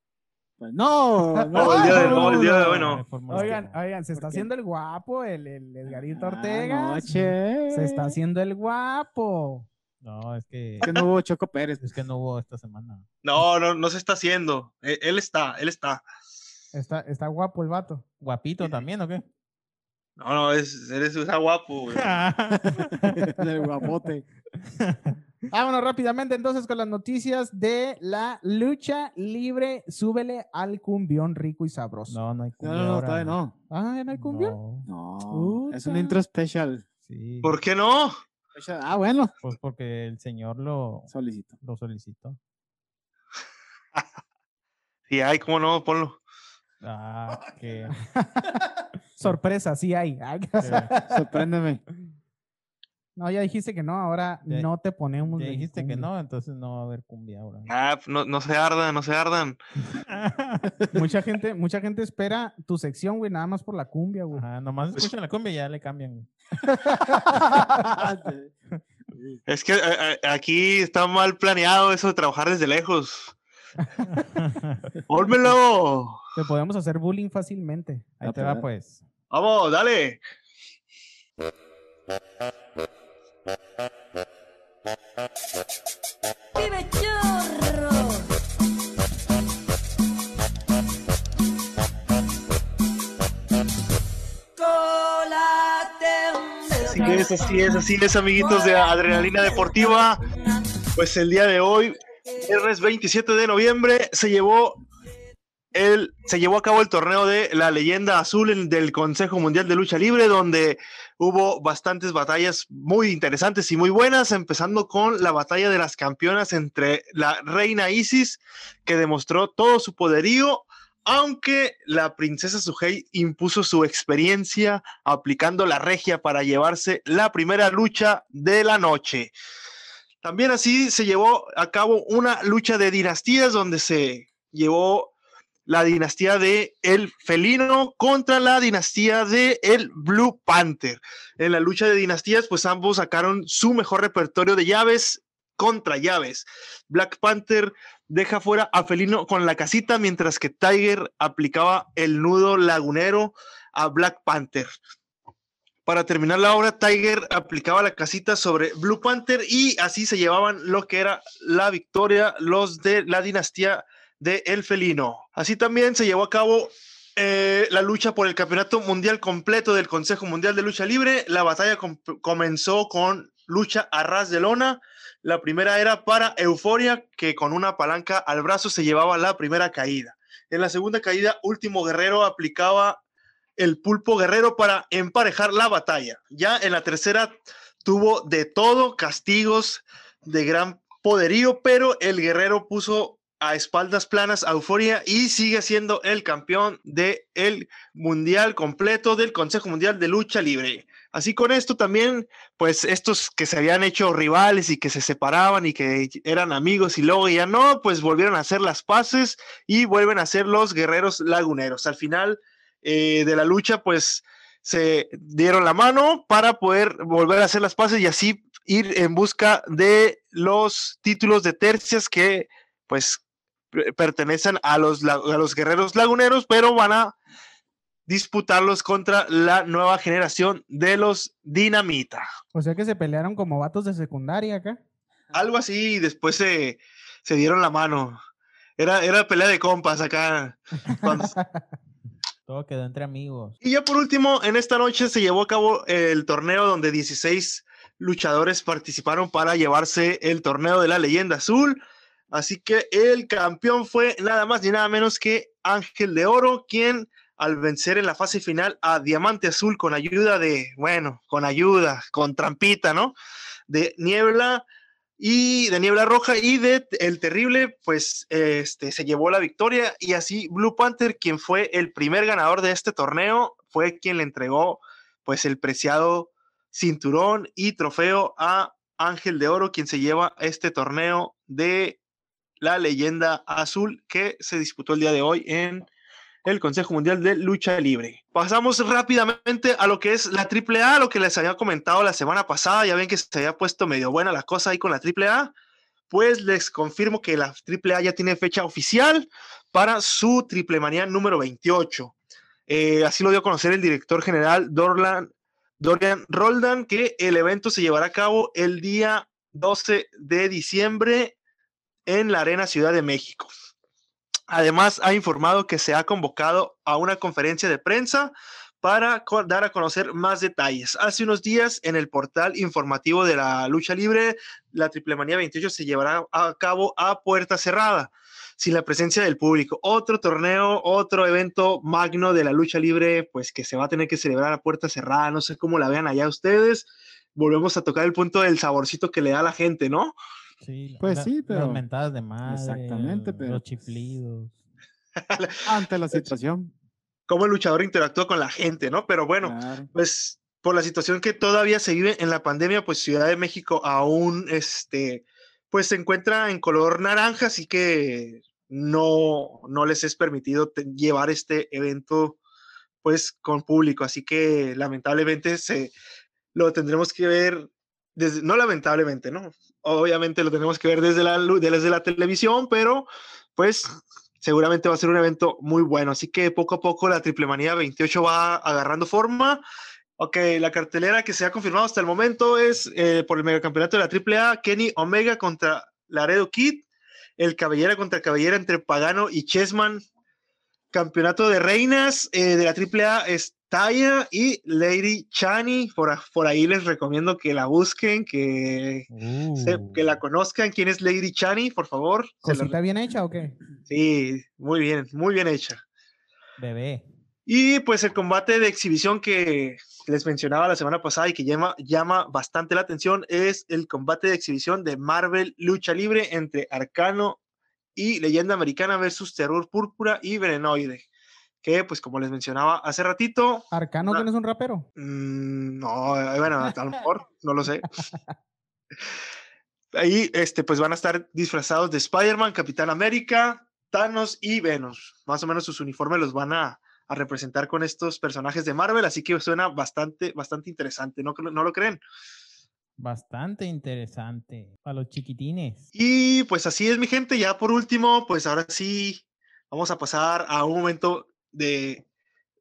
Speaker 3: Pues no, no,
Speaker 5: No, el día de- no, el día de hoy no.
Speaker 2: Fórmula
Speaker 1: Oigan, oigan, se está haciendo el guapo, el, el Edgarito
Speaker 3: Ah,
Speaker 1: Ortega.
Speaker 3: noche.
Speaker 1: Se está haciendo el guapo.
Speaker 2: No, es que,
Speaker 3: Que no hubo Choco Pérez.
Speaker 2: es que no hubo esta semana.
Speaker 5: No, no, no se está haciendo. Eh, Él está, él está.
Speaker 1: Está, está guapo el vato.
Speaker 2: ¿Guapito también o qué?
Speaker 5: No, no, es, eres está guapo, güey.
Speaker 3: El guapote.
Speaker 1: Vámonos rápidamente entonces con las noticias de la lucha libre. Súbele al cumbión rico y sabroso.
Speaker 2: No, no hay
Speaker 3: No,
Speaker 2: cumbia
Speaker 3: no, no, todavía no.
Speaker 1: Ah, ¿en el cumbión?
Speaker 2: No,
Speaker 3: No, es un intro especial.
Speaker 2: sí.
Speaker 5: ¿Por qué no?
Speaker 3: Ah, bueno.
Speaker 2: Pues porque el señor lo,
Speaker 3: Solicito.
Speaker 2: lo solicitó.
Speaker 5: Sí, ay, cómo no, ponlo.
Speaker 2: Ah, que,
Speaker 1: Sorpresa, sí hay. Ay,
Speaker 2: que-
Speaker 3: Sorpréndeme.
Speaker 1: No, ya dijiste que no, ahora
Speaker 2: Ya-
Speaker 1: no te ponemos.
Speaker 2: ya dijiste que no, entonces no va a haber cumbia ahora.
Speaker 5: Ah, no, no se ardan, no se ardan.
Speaker 1: Mucha gente, mucha gente espera tu sección, güey, nada más por la cumbia, güey.
Speaker 2: Ajá, nomás escuchan la cumbia y ya le cambian. güey.
Speaker 5: Es que eh, eh, aquí está mal planeado eso de trabajar desde lejos. ¡Pónmelo!
Speaker 1: Te podemos hacer bullying fácilmente.
Speaker 2: Ahí
Speaker 3: Ah,
Speaker 2: te va
Speaker 3: pues.
Speaker 2: pues.
Speaker 5: Vamos, dale.
Speaker 7: ¡Vive chorro!
Speaker 5: Así es, así es, así es, amiguitos de Adrenalina Deportiva. Pues el día de hoy, viernes 27 de noviembre, se llevó el, se llevó a cabo el torneo de la leyenda azul del Consejo Mundial de Lucha Libre, donde hubo bastantes batallas muy interesantes y muy buenas, empezando con la batalla de las campeonas entre la reina Isis, que demostró todo su poderío, aunque la princesa Sujei impuso su experiencia aplicando la regia para llevarse la primera lucha de la noche. También así se llevó a cabo una lucha de dinastías donde se llevó la dinastía de el felino contra la dinastía de el Blue Panther. En la lucha de dinastías, pues ambos sacaron su mejor repertorio de llaves contra llaves. Black Panther deja fuera a Felino con la casita, mientras que Tiger aplicaba el nudo lagunero a Black Panther. Para terminar la obra, Tiger aplicaba la casita sobre Blue Panther y así se llevaban lo que era la victoria los de la dinastía de El Felino. Así también se llevó a cabo eh, la lucha por el campeonato mundial completo del Consejo Mundial de Lucha Libre. La batalla com- comenzó con lucha a ras de lona, La primera era para Euforia, que con una palanca al brazo se llevaba la primera caída. En la segunda caída, Último Guerrero aplicaba el pulpo guerrero para emparejar la batalla. Ya en la tercera tuvo de todo, castigos de gran poderío, pero el guerrero puso a espaldas planas a Euforia y sigue siendo el campeón del el mundial completo del Consejo Mundial de Lucha Libre. Así con esto también, pues estos que se habían hecho rivales y que se separaban y que eran amigos y luego ya no, pues volvieron a hacer las paces y vuelven a ser los guerreros laguneros. Al final eh, de la lucha, pues se dieron la mano para poder volver a hacer las paces y así ir en busca de los títulos de tercias que pues pertenecen a los, a los guerreros laguneros, pero van a disputarlos contra la nueva generación de los Dinamita.
Speaker 1: O sea que se pelearon como vatos de secundaria acá.
Speaker 5: Algo así, y después se, se dieron la mano. Era, era pelea de compas acá. Cuando,
Speaker 2: Todo quedó entre amigos.
Speaker 5: Y ya por último, en esta noche se llevó a cabo el torneo donde 16 luchadores participaron para llevarse el torneo de la leyenda azul. Así que el campeón fue nada más ni nada menos que Ángel de Oro, quien al vencer en la fase final a Diamante Azul con ayuda de, bueno, con ayuda, con trampita, ¿no? De Niebla y de Niebla Roja y de El Terrible, pues este, se llevó la victoria y así Blue Panther, quien fue el primer ganador de este torneo, fue quien le entregó pues el preciado cinturón y trofeo a Ángel de Oro, quien se lleva este torneo de la leyenda azul que se disputó el día de hoy en el Consejo Mundial de Lucha Libre. Pasamos rápidamente a lo que es la AAA, lo que les había comentado la semana pasada. Ya ven que se había puesto medio buena la cosa ahí con la AAA. Pues les confirmo que la AAA ya tiene fecha oficial para su Triple Manía número 28. Eh, así lo dio a conocer el director general Dorian Roldan, que el evento se llevará a cabo el día 12 de diciembre en la Arena Ciudad de México. Además, ha informado que se ha convocado a una conferencia de prensa para dar a conocer más detalles. Hace unos días, en el portal informativo de la lucha libre, la Triple Manía 28 se llevará a cabo a puerta cerrada, sin la presencia del público. Otro torneo, otro evento magno de la lucha libre, pues que se va a tener que celebrar a puerta cerrada. No sé cómo la vean allá ustedes. Volvemos a tocar el punto del saborcito que le da a la gente, ¿no?
Speaker 2: Sí,
Speaker 3: Pues
Speaker 2: la-
Speaker 3: sí, pero-
Speaker 2: Las mentadas de madre.
Speaker 3: Exactamente, pero,
Speaker 2: Los
Speaker 3: pues,
Speaker 2: chiflidos.
Speaker 3: Ante la situación.
Speaker 5: Cómo el luchador interactúa con la gente, ¿no? Pero bueno,
Speaker 3: claro.
Speaker 5: pues por la situación que todavía se vive en la pandemia, pues Ciudad de México aún, este, pues se encuentra en color naranja, así que no, no les es permitido te- llevar este evento, pues con público, así que lamentablemente se lo tendremos que ver desde, no lamentablemente, ¿no? Obviamente lo tenemos que ver desde la, desde la televisión, pero pues seguramente va a ser un evento muy bueno. Así que poco a poco la Triple Manía 28 va agarrando forma. Ok, la cartelera que se ha confirmado hasta el momento es eh, por el megacampeonato de la AAA, Kenny Omega contra Laredo Kid, el cabellera contra cabellera entre Pagano y Chessman, campeonato de reinas eh, de la AAA es Taya y Lady Chani, por, ahí les recomiendo que la busquen, que, se- que la
Speaker 2: Uh,
Speaker 5: conozcan. ¿Quién es Lady Chani? Por favor.
Speaker 1: ¿Cosita bien hecha o qué?
Speaker 5: Sí, muy bien, muy bien hecha.
Speaker 2: Bebé.
Speaker 5: Y pues el combate de exhibición que les mencionaba la semana pasada y que llama, llama bastante la atención es el combate de exhibición de Marvel Lucha Libre entre Arcano y Leyenda Americana versus Terror Púrpura y Venenoide. Que pues como les mencionaba hace ratito,
Speaker 1: Arcano, que no es un rapero.
Speaker 5: Mm, no, eh, bueno, a lo mejor, no lo sé. Ahí, este, pues van a estar disfrazados de Spider-Man, Capitán América, Thanos y Venus. Más o menos sus uniformes los van a, a representar con estos personajes de Marvel, así que suena bastante, bastante interesante, ¿no, no lo creen?
Speaker 2: Bastante interesante. Para los chiquitines.
Speaker 5: Y pues así es, mi gente. Ya por último, pues ahora sí vamos a pasar a un momento de,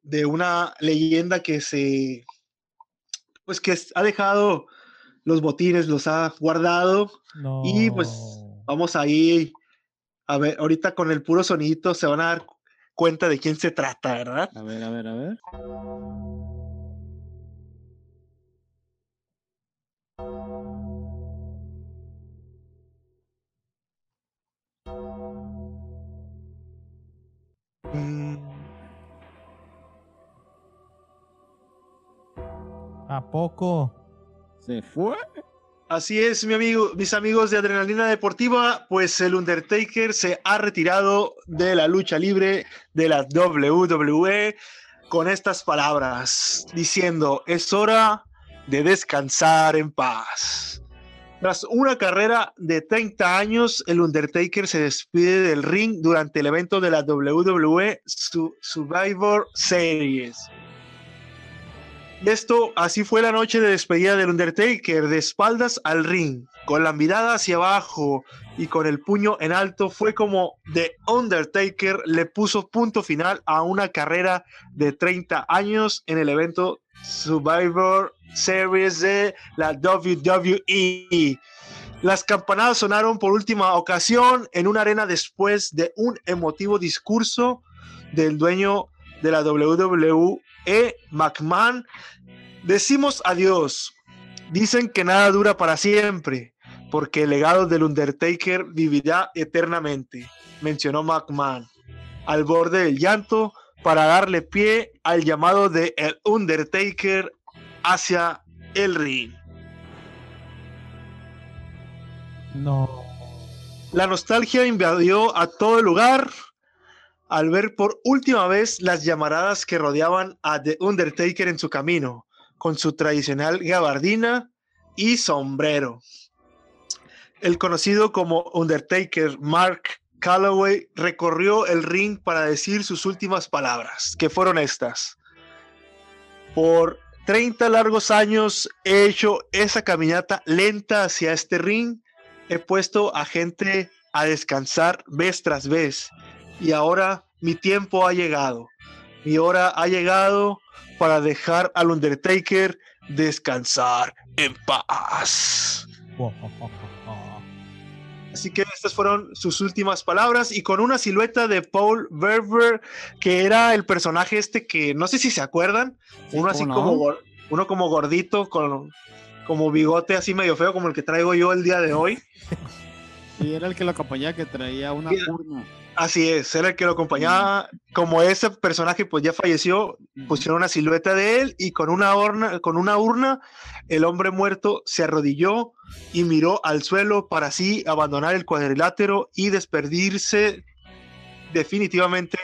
Speaker 5: de una leyenda que se, pues que ha dejado los botines, los ha guardado.
Speaker 2: No.
Speaker 5: Y pues vamos ahí a ver, ahorita con el puro sonidito se van a dar cuenta de quién se trata, ¿verdad?
Speaker 3: A ver, a ver, a ver.
Speaker 2: Poco?
Speaker 3: Se fue.
Speaker 5: Así es, mi amigo, mis amigos de Adrenalina Deportiva, pues el Undertaker se ha retirado de la lucha libre de la WWE con estas palabras, diciendo, es hora de descansar en paz. Tras una carrera de 30 años, el Undertaker se despide del ring durante el evento de la WWE Su- Survivor Series. Esto, así fue la noche de despedida del Undertaker, de espaldas al ring, con la mirada hacia abajo y con el puño en alto, fue como The Undertaker le puso punto final a una carrera de 30 años en el evento Survivor Series de la WWE. Las campanadas sonaron por última ocasión en una arena después de un emotivo discurso del dueño de la WWE, McMahon. Decimos adiós. Dicen que nada dura para siempre, porque el legado del Undertaker vivirá eternamente, mencionó McMahon, al borde del llanto para darle pie al llamado de el Undertaker hacia el ring.
Speaker 2: No.
Speaker 5: La nostalgia invadió a todo el lugar al ver por última vez las llamaradas que rodeaban a The Undertaker en su camino, con su tradicional gabardina y sombrero. El conocido como Undertaker Mark Calloway recorrió el ring para decir sus últimas palabras, que fueron estas. Por 30 largos años he hecho esa caminata lenta hacia este ring he puesto a gente a descansar vez tras vez y ahora mi tiempo ha llegado. Mi hora ha llegado para dejar al Undertaker descansar en paz. Así que estas fueron sus últimas palabras y con una silueta de Paul Verber, que era el personaje este que no sé si se acuerdan,
Speaker 3: Sí,
Speaker 5: uno así
Speaker 3: ¿cómo
Speaker 5: como uno como gordito con como bigote así medio feo como el que traigo yo el día de hoy.
Speaker 3: Y era el que lo acompañaba que traía una urna.
Speaker 5: Así es, era el que lo acompañaba. Como ese personaje pues ya falleció, pusieron una silueta de él y con una urna, con una urna, el hombre muerto se arrodilló y miró al suelo para así abandonar el cuadrilátero y despedirse definitivamente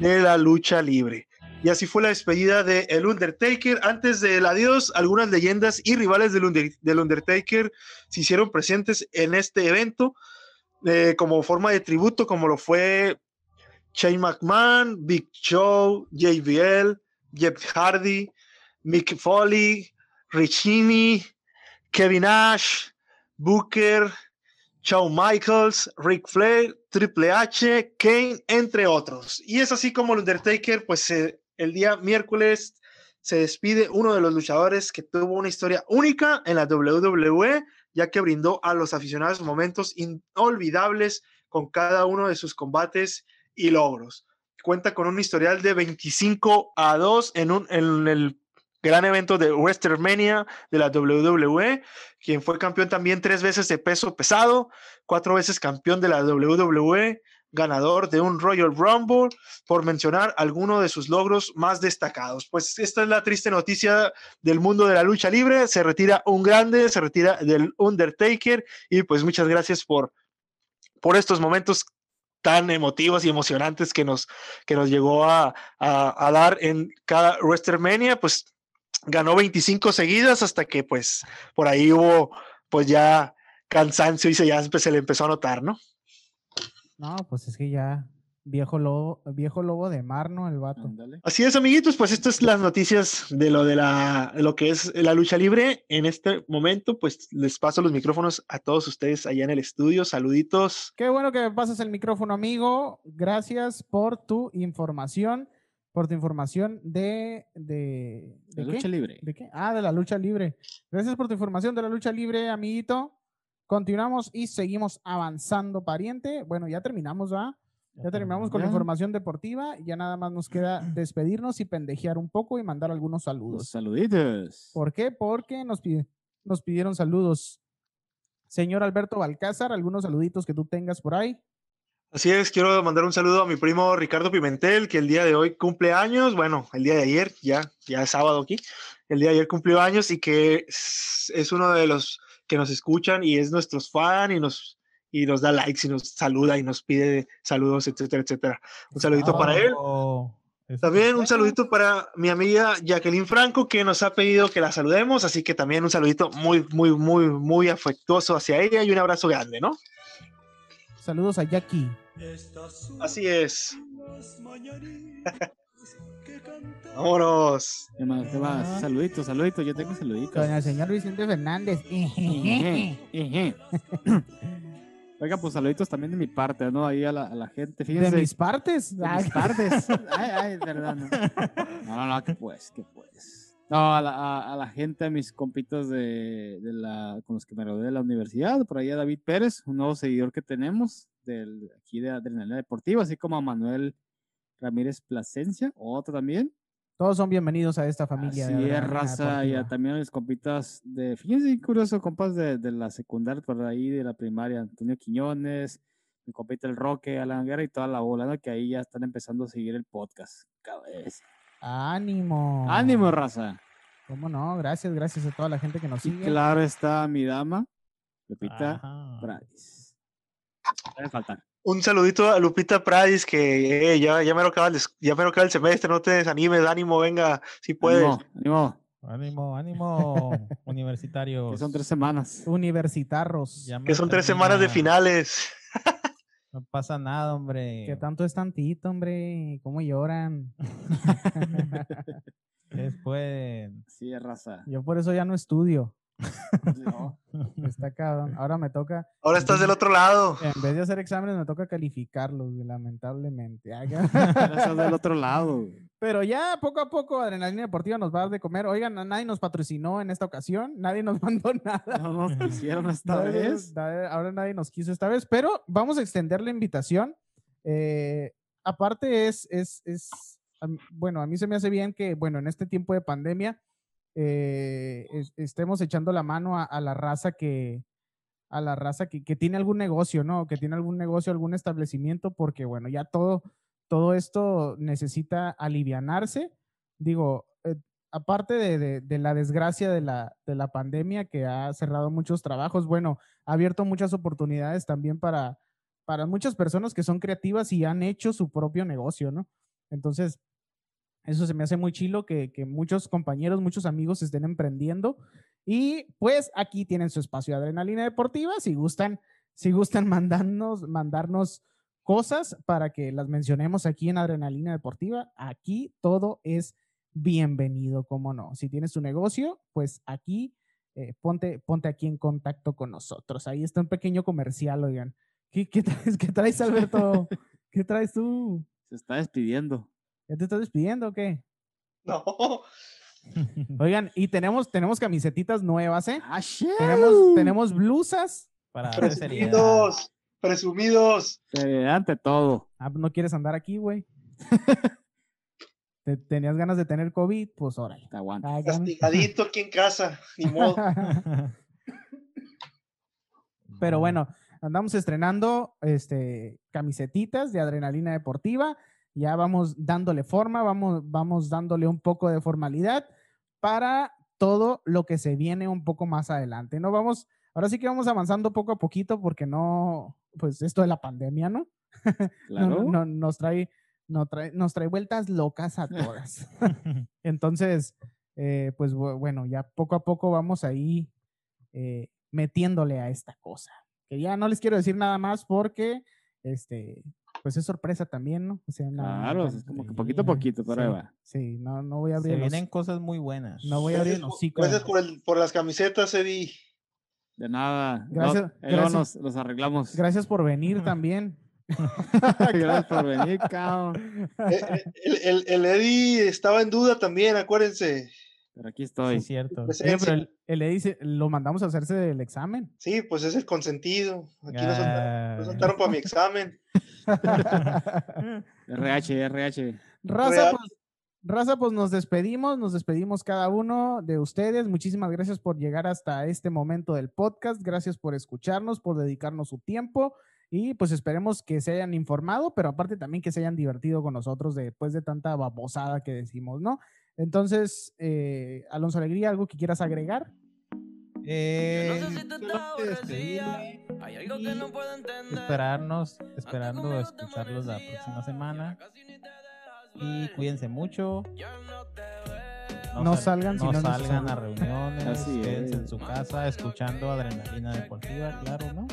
Speaker 5: de la lucha libre. Y así fue la despedida de El Undertaker. Antes del adiós, algunas leyendas y rivales del, Under- del Undertaker se hicieron presentes en este evento eh, como forma de tributo, como lo fue Shane McMahon, Big Show, JBL, Jeff Hardy, Mick Foley, Richini, Kevin Nash, Booker, Shawn Michaels, Ric Flair, Triple H, Kane, entre otros. Y es así como el Undertaker, pues eh, el día miércoles se despide uno de los luchadores que tuvo una historia única en la WWE, ya que brindó a los aficionados momentos inolvidables con cada uno de sus combates y logros. Cuenta con un historial de 25 a 2 en, un, en el gran evento de WrestleMania de la WWE, quien fue campeón también tres veces de peso pesado, cuatro veces campeón de la WWE, ganador de un Royal Rumble, por mencionar alguno de sus logros más destacados. Pues esta es la triste noticia del mundo de la lucha libre. Se retira un grande, se retira del Undertaker y pues muchas gracias por, por estos momentos tan emotivos y emocionantes que nos, que nos llegó a, a, a dar en cada WrestleMania. Pues ganó 25 seguidas hasta que pues por ahí hubo pues ya cansancio y se, ya se le empezó a notar, ¿no?
Speaker 1: No, pues es que ya viejo lobo, viejo lobo de mar, ¿no? El vato.
Speaker 5: Así es, amiguitos, pues estas son las noticias de lo de la de lo que es la lucha libre. En este momento, pues les paso los micrófonos a todos ustedes allá en el estudio. Saluditos.
Speaker 1: Qué bueno que me pasas el micrófono, amigo. Gracias por tu información, por tu información de de,
Speaker 3: De lucha libre.
Speaker 1: ¿De qué? Ah, de la lucha libre. Gracias por tu información de la lucha libre, amiguito. Continuamos y seguimos avanzando, pariente. Bueno, ya terminamos, ¿va? Ya terminamos con la
Speaker 3: Ya.
Speaker 1: información deportiva. Ya nada más nos queda despedirnos y pendejear un poco y mandar algunos
Speaker 3: Los
Speaker 1: saludos.
Speaker 3: saluditos.
Speaker 1: ¿Por qué? Porque nos, pide- nos pidieron saludos. Señor Alberto Balcázar, algunos saluditos que tú tengas por ahí.
Speaker 5: Así es, quiero mandar un saludo a mi primo Ricardo Pimentel, que el día de hoy cumple años. Bueno, el día de ayer, ya, ya es sábado aquí. el día de ayer cumplió años y que es, es uno de los que nos escuchan y es nuestros fan y nos, y nos da likes y nos saluda y nos pide saludos, etcétera, etcétera. Un saludito para él. También un saludito para mi amiga Jacqueline Franco, que nos ha pedido que la saludemos, así que también un saludito muy, muy, muy, muy afectuoso hacia ella y un abrazo grande, ¿no?
Speaker 1: Saludos a Jackie.
Speaker 5: Así es. Vámonos.
Speaker 3: ¿Qué más? ¿Qué más? Saluditos, saluditos. Yo tengo saluditos.
Speaker 1: Con el señor Vicente Fernández.
Speaker 3: Oiga, pues saluditos también de mi parte, ¿no? Ahí a la, a la gente.
Speaker 1: De
Speaker 3: Fíjense.
Speaker 1: mis partes.
Speaker 3: de
Speaker 1: Ay,
Speaker 3: mis partes. Ay, ay, no. No, no, no, que pues, que pues. No, a la, a, a la gente, a mis compitos de, de la, con los que me rodeé de la universidad, por ahí a David Pérez, un nuevo seguidor que tenemos del, aquí de Adrenalina Deportiva, así como a Manuel Ramírez Plasencia, otro también.
Speaker 1: Todos son bienvenidos a esta familia. de
Speaker 3: Así es,
Speaker 1: Adrenalina
Speaker 3: raza, y a también a mis compitas de, fíjense, curioso, compas de, de la secundaria, por ahí de la primaria, Antonio Quiñones, mi compita el Roque, Alan Guerra y toda la bola, ¿no? Que ahí ya están empezando a seguir el podcast. Cabeza.
Speaker 1: Ánimo.
Speaker 3: Ánimo, raza.
Speaker 1: ¿Cómo no? Gracias, gracias a toda la gente que nos
Speaker 3: Y
Speaker 1: sigue.
Speaker 3: claro está mi dama, Lupita. Pradis. Debe faltar.
Speaker 5: Un saludito a Lupita Pradis, que eh, ya, ya me lo acaba el, ya me lo acaba el semestre, no te desanimes, ánimo, venga, si puedes.
Speaker 3: Ánimo, ánimo,
Speaker 2: Ánimo, ánimo, universitarios.
Speaker 3: que son tres semanas.
Speaker 1: Universitarros.
Speaker 5: Que son tres semanas de finales.
Speaker 2: No pasa nada, hombre.
Speaker 1: Que tanto es tantito, hombre. ¿Cómo lloran?
Speaker 2: Después.
Speaker 3: Sí, es raza.
Speaker 1: Yo por eso ya no estudio.
Speaker 3: No,
Speaker 1: Está cabrón. Ahora me toca,
Speaker 5: Ahora estás del otro lado.
Speaker 1: en vez de hacer exámenes, me toca calificarlos, lamentablemente. Ya.
Speaker 3: estás del otro lado.
Speaker 1: Pero ya poco a poco Adrenalina Deportiva nos va a dar de comer. Oigan, nadie nos patrocinó en esta ocasión, nadie nos mandó nada.
Speaker 3: No nos quisieron esta
Speaker 1: Nadie-
Speaker 3: vez.
Speaker 1: nadie- ahora nadie nos quiso esta vez, pero vamos a extender la invitación. Eh, aparte es, es, es, bueno, a mí se me hace bien que, bueno, en este tiempo de pandemia eh, es- estemos echando la mano a, la raza que, a la raza que tiene algún negocio, ¿no? Que tiene algún negocio, algún establecimiento, porque, bueno, ya todo, todo esto necesita alivianarse. Digo, eh, aparte de, de- de la desgracia de la, de la pandemia que ha cerrado muchos trabajos, bueno, ha abierto muchas oportunidades también para, para muchas personas que son creativas y han hecho su propio negocio, ¿no? Entonces, eso se me hace muy chilo que, que muchos compañeros, muchos amigos estén emprendiendo. Y pues aquí tienen su espacio de adrenalina deportiva. Si gustan, si gustan mandarnos, mandarnos cosas para que las mencionemos aquí en Adrenalina Deportiva, aquí todo es bienvenido, como no. Si tienes tu negocio, pues aquí eh, ponte, ponte aquí en contacto con nosotros. Ahí está un pequeño comercial, oigan. ¿Qué, qué traes, qué traes, Alberto? ¿Qué traes tú?
Speaker 3: Se está despidiendo.
Speaker 1: ¿Ya te estás despidiendo o qué?
Speaker 5: No.
Speaker 1: Oigan, y tenemos, tenemos camisetitas nuevas, ¿eh?
Speaker 3: ¡Ah, shit!
Speaker 1: Tenemos, tenemos blusas.
Speaker 2: Para.
Speaker 5: Presumidos. Presumidos.
Speaker 3: Seriedad ante todo.
Speaker 1: Ah, no quieres andar aquí, güey. Te- tenías ganas de tener COVID, pues órale.
Speaker 3: Te aguanta.
Speaker 1: Hagan-
Speaker 5: Castigadito aquí en casa. Ni modo.
Speaker 1: Pero bueno, andamos estrenando este, camisetitas de adrenalina deportiva. Ya vamos dándole forma, vamos, vamos dándole un poco de formalidad para todo lo que se viene un poco más adelante. No vamos, ahora sí que vamos avanzando poco a poquito porque no, pues esto de la pandemia, ¿no? No-
Speaker 3: Claro.
Speaker 1: no- nos trae, no trae, nos trae vueltas locas a todas. Entonces, eh, pues bu- bueno, ya poco a poco vamos ahí eh, metiéndole a esta cosa. Que ya no les quiero decir nada más porque, este, pues es sorpresa también, ¿no? O sea, no-
Speaker 3: Claro,
Speaker 1: no-
Speaker 3: es como que poquito a poquito, pero ahí
Speaker 1: sí,
Speaker 3: va.
Speaker 1: sí, no, no voy a
Speaker 2: Se
Speaker 1: abrir los-
Speaker 2: vienen cosas muy buenas.
Speaker 1: no voy a abrir
Speaker 5: por,
Speaker 1: hocico.
Speaker 5: gracias por, el- por las camisetas, Eddie.
Speaker 3: De nada.
Speaker 1: Gracias- gracias.
Speaker 3: nos los arreglamos.
Speaker 1: Gracias por venir también.
Speaker 3: Gracias por venir, cabrón.
Speaker 5: Eh, eh, El, el- el Eddie estaba en duda también, acuérdense.
Speaker 3: Pero aquí
Speaker 2: Sí,
Speaker 3: estoy.
Speaker 2: es cierto.
Speaker 5: Pues,
Speaker 1: Oye, pero él, él le dice, lo mandamos a hacerse del examen.
Speaker 5: Sí, pues es el consentido. Aquí nos soltaron, nos
Speaker 2: Ah.
Speaker 5: soltaron para mi examen.
Speaker 3: RH, RH.
Speaker 1: Raza, pues, raza, pues nos despedimos, nos despedimos cada uno de ustedes. Muchísimas gracias por llegar hasta este momento del podcast. Gracias por escucharnos, por dedicarnos su tiempo. Y pues esperemos que se hayan informado, pero aparte también que se hayan divertido con nosotros después de tanta babosada que decimos, ¿no? Entonces, eh, Alonso Alegría, ¿algo que quieras agregar?
Speaker 2: Eh, solamente despedirme y esperarnos, esperando escucharlos la próxima semana. Y cuídense mucho.
Speaker 1: No
Speaker 2: sal-
Speaker 1: salgan si
Speaker 2: no
Speaker 1: no
Speaker 2: a reuniones,
Speaker 3: Así
Speaker 2: quédense
Speaker 3: es.
Speaker 2: en su casa escuchando Adrenalina Deportiva, claro, ¿no?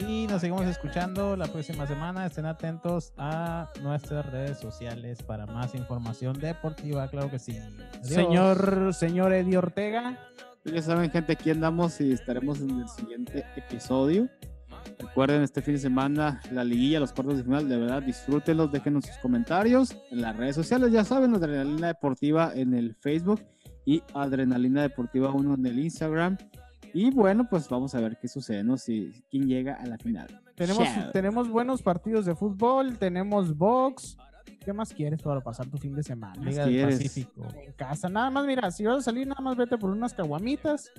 Speaker 2: Y nos seguimos escuchando la próxima semana. Estén atentos a nuestras redes sociales para más información deportiva, claro que sí. Adiós.
Speaker 1: Señor, señor Eddie Ortega.
Speaker 3: Ya saben, gente, aquí andamos y estaremos en el siguiente episodio. Recuerden, este fin de semana, la liguilla, los cuartos de final, de verdad, disfrútenlos, déjenos sus comentarios en las redes sociales, ya saben, Adrenalina Deportiva en el Facebook y Adrenalina Deportiva 1 en el Instagram. Y bueno, pues vamos a ver qué sucede, ¿no? Si quién llega a la final.
Speaker 1: Tenemos, tenemos buenos partidos de fútbol, tenemos box. ¿Qué más quieres para pasar tu fin de semana?
Speaker 2: Liga del? Pacífico.
Speaker 1: En casa, nada más, mira, si vas a salir, nada más vete por unas caguamitas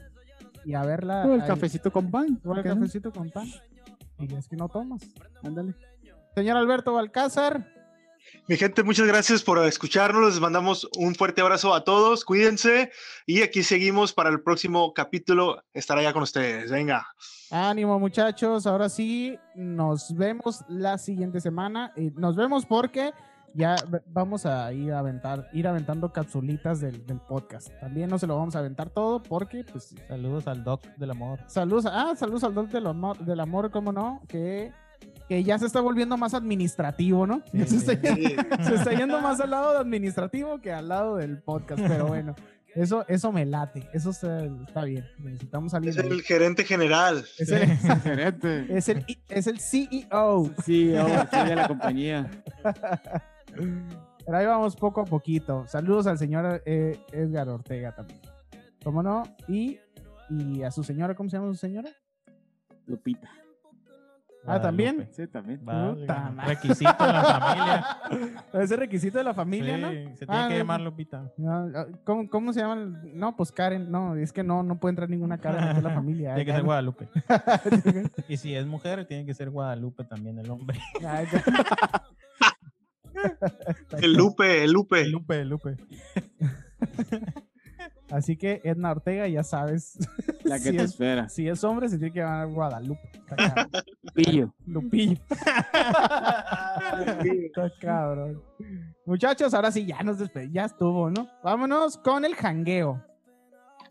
Speaker 1: y a verla.
Speaker 3: O el
Speaker 1: ahí.
Speaker 3: cafecito con pan.
Speaker 1: O el cafecito con pan. Y es que no tomas.
Speaker 3: Ándale.
Speaker 1: Señor Alberto Balcázar,
Speaker 5: Mi gente, muchas gracias por escucharnos. Les mandamos un fuerte abrazo a todos. Cuídense. Y aquí seguimos para el próximo capítulo. Estar allá con ustedes. Venga.
Speaker 1: ánimo muchachos, ahora sí, nos vemos la siguiente semana. Y nos vemos porque ya vamos a ir a aventar, ir aventando capsulitas del, del podcast. También no se lo vamos a aventar todo porque, pues,
Speaker 2: Saludos al Doc del Amor.
Speaker 1: saludos, ah, saludos al Doc del amor, del amor, cómo no, que, que ya se está volviendo más administrativo, ¿no? Se, está yendo, se está yendo más al lado de administrativo que al lado del podcast, pero bueno. Eso, eso me late, eso está, está bien. Necesitamos alguien.
Speaker 5: Es
Speaker 1: ahí.
Speaker 5: el gerente general.
Speaker 1: Es el,
Speaker 3: Gerente.
Speaker 1: es el, es el CEO.
Speaker 3: Sí, aquí de la compañía.
Speaker 1: Pero ahí vamos poco a poquito. Saludos al señor eh, Edgar Ortega también. ¿Cómo no? Y, y a su señora, ¿cómo se llama su señora?
Speaker 3: Lupita.
Speaker 1: Ah, ¿también?
Speaker 3: Sí, también.
Speaker 2: Vale,
Speaker 1: Puta madre.
Speaker 2: requisito de la familia.
Speaker 1: Ese requisito de la familia,
Speaker 2: Sí,
Speaker 1: ¿no?
Speaker 2: se tiene
Speaker 1: Ah,
Speaker 2: que
Speaker 1: no,
Speaker 2: llamar Lupita.
Speaker 1: no, ¿Cómo, cómo se llama? No, pues Karen. No, es que no, no puede entrar ninguna Karen en la familia.
Speaker 2: Tiene que ser. Guadalupe. Y si es mujer, tiene que ser Guadalupe también el hombre.
Speaker 5: El Lupe, el Lupe.
Speaker 2: Lupe, Lupe.
Speaker 1: Así que Edna Ortega, ya sabes.
Speaker 3: La que
Speaker 1: si,
Speaker 3: te
Speaker 1: es,
Speaker 3: espera.
Speaker 1: si es hombre, se tiene que llamar Guadalupe. Está cabrón.
Speaker 3: Pillo.
Speaker 1: Lupillo. Está cabrón. Muchachos, ahora sí, ya nos despedimos. Ya estuvo, ¿no? Vámonos con el jangueo.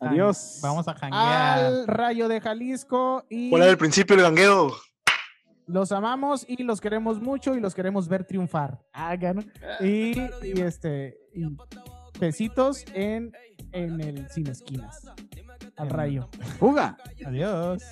Speaker 3: Adiós.
Speaker 2: Vamos a janguear.
Speaker 1: Al Rayo de Jalisco y
Speaker 5: Hola del principio, el gangueo.
Speaker 1: los amamos y los queremos mucho y los queremos ver triunfar. Hagan. Y, y este y pesitos en, en el Sin Esquinas. Al rayo.
Speaker 3: ¡Fuga!
Speaker 2: Adiós.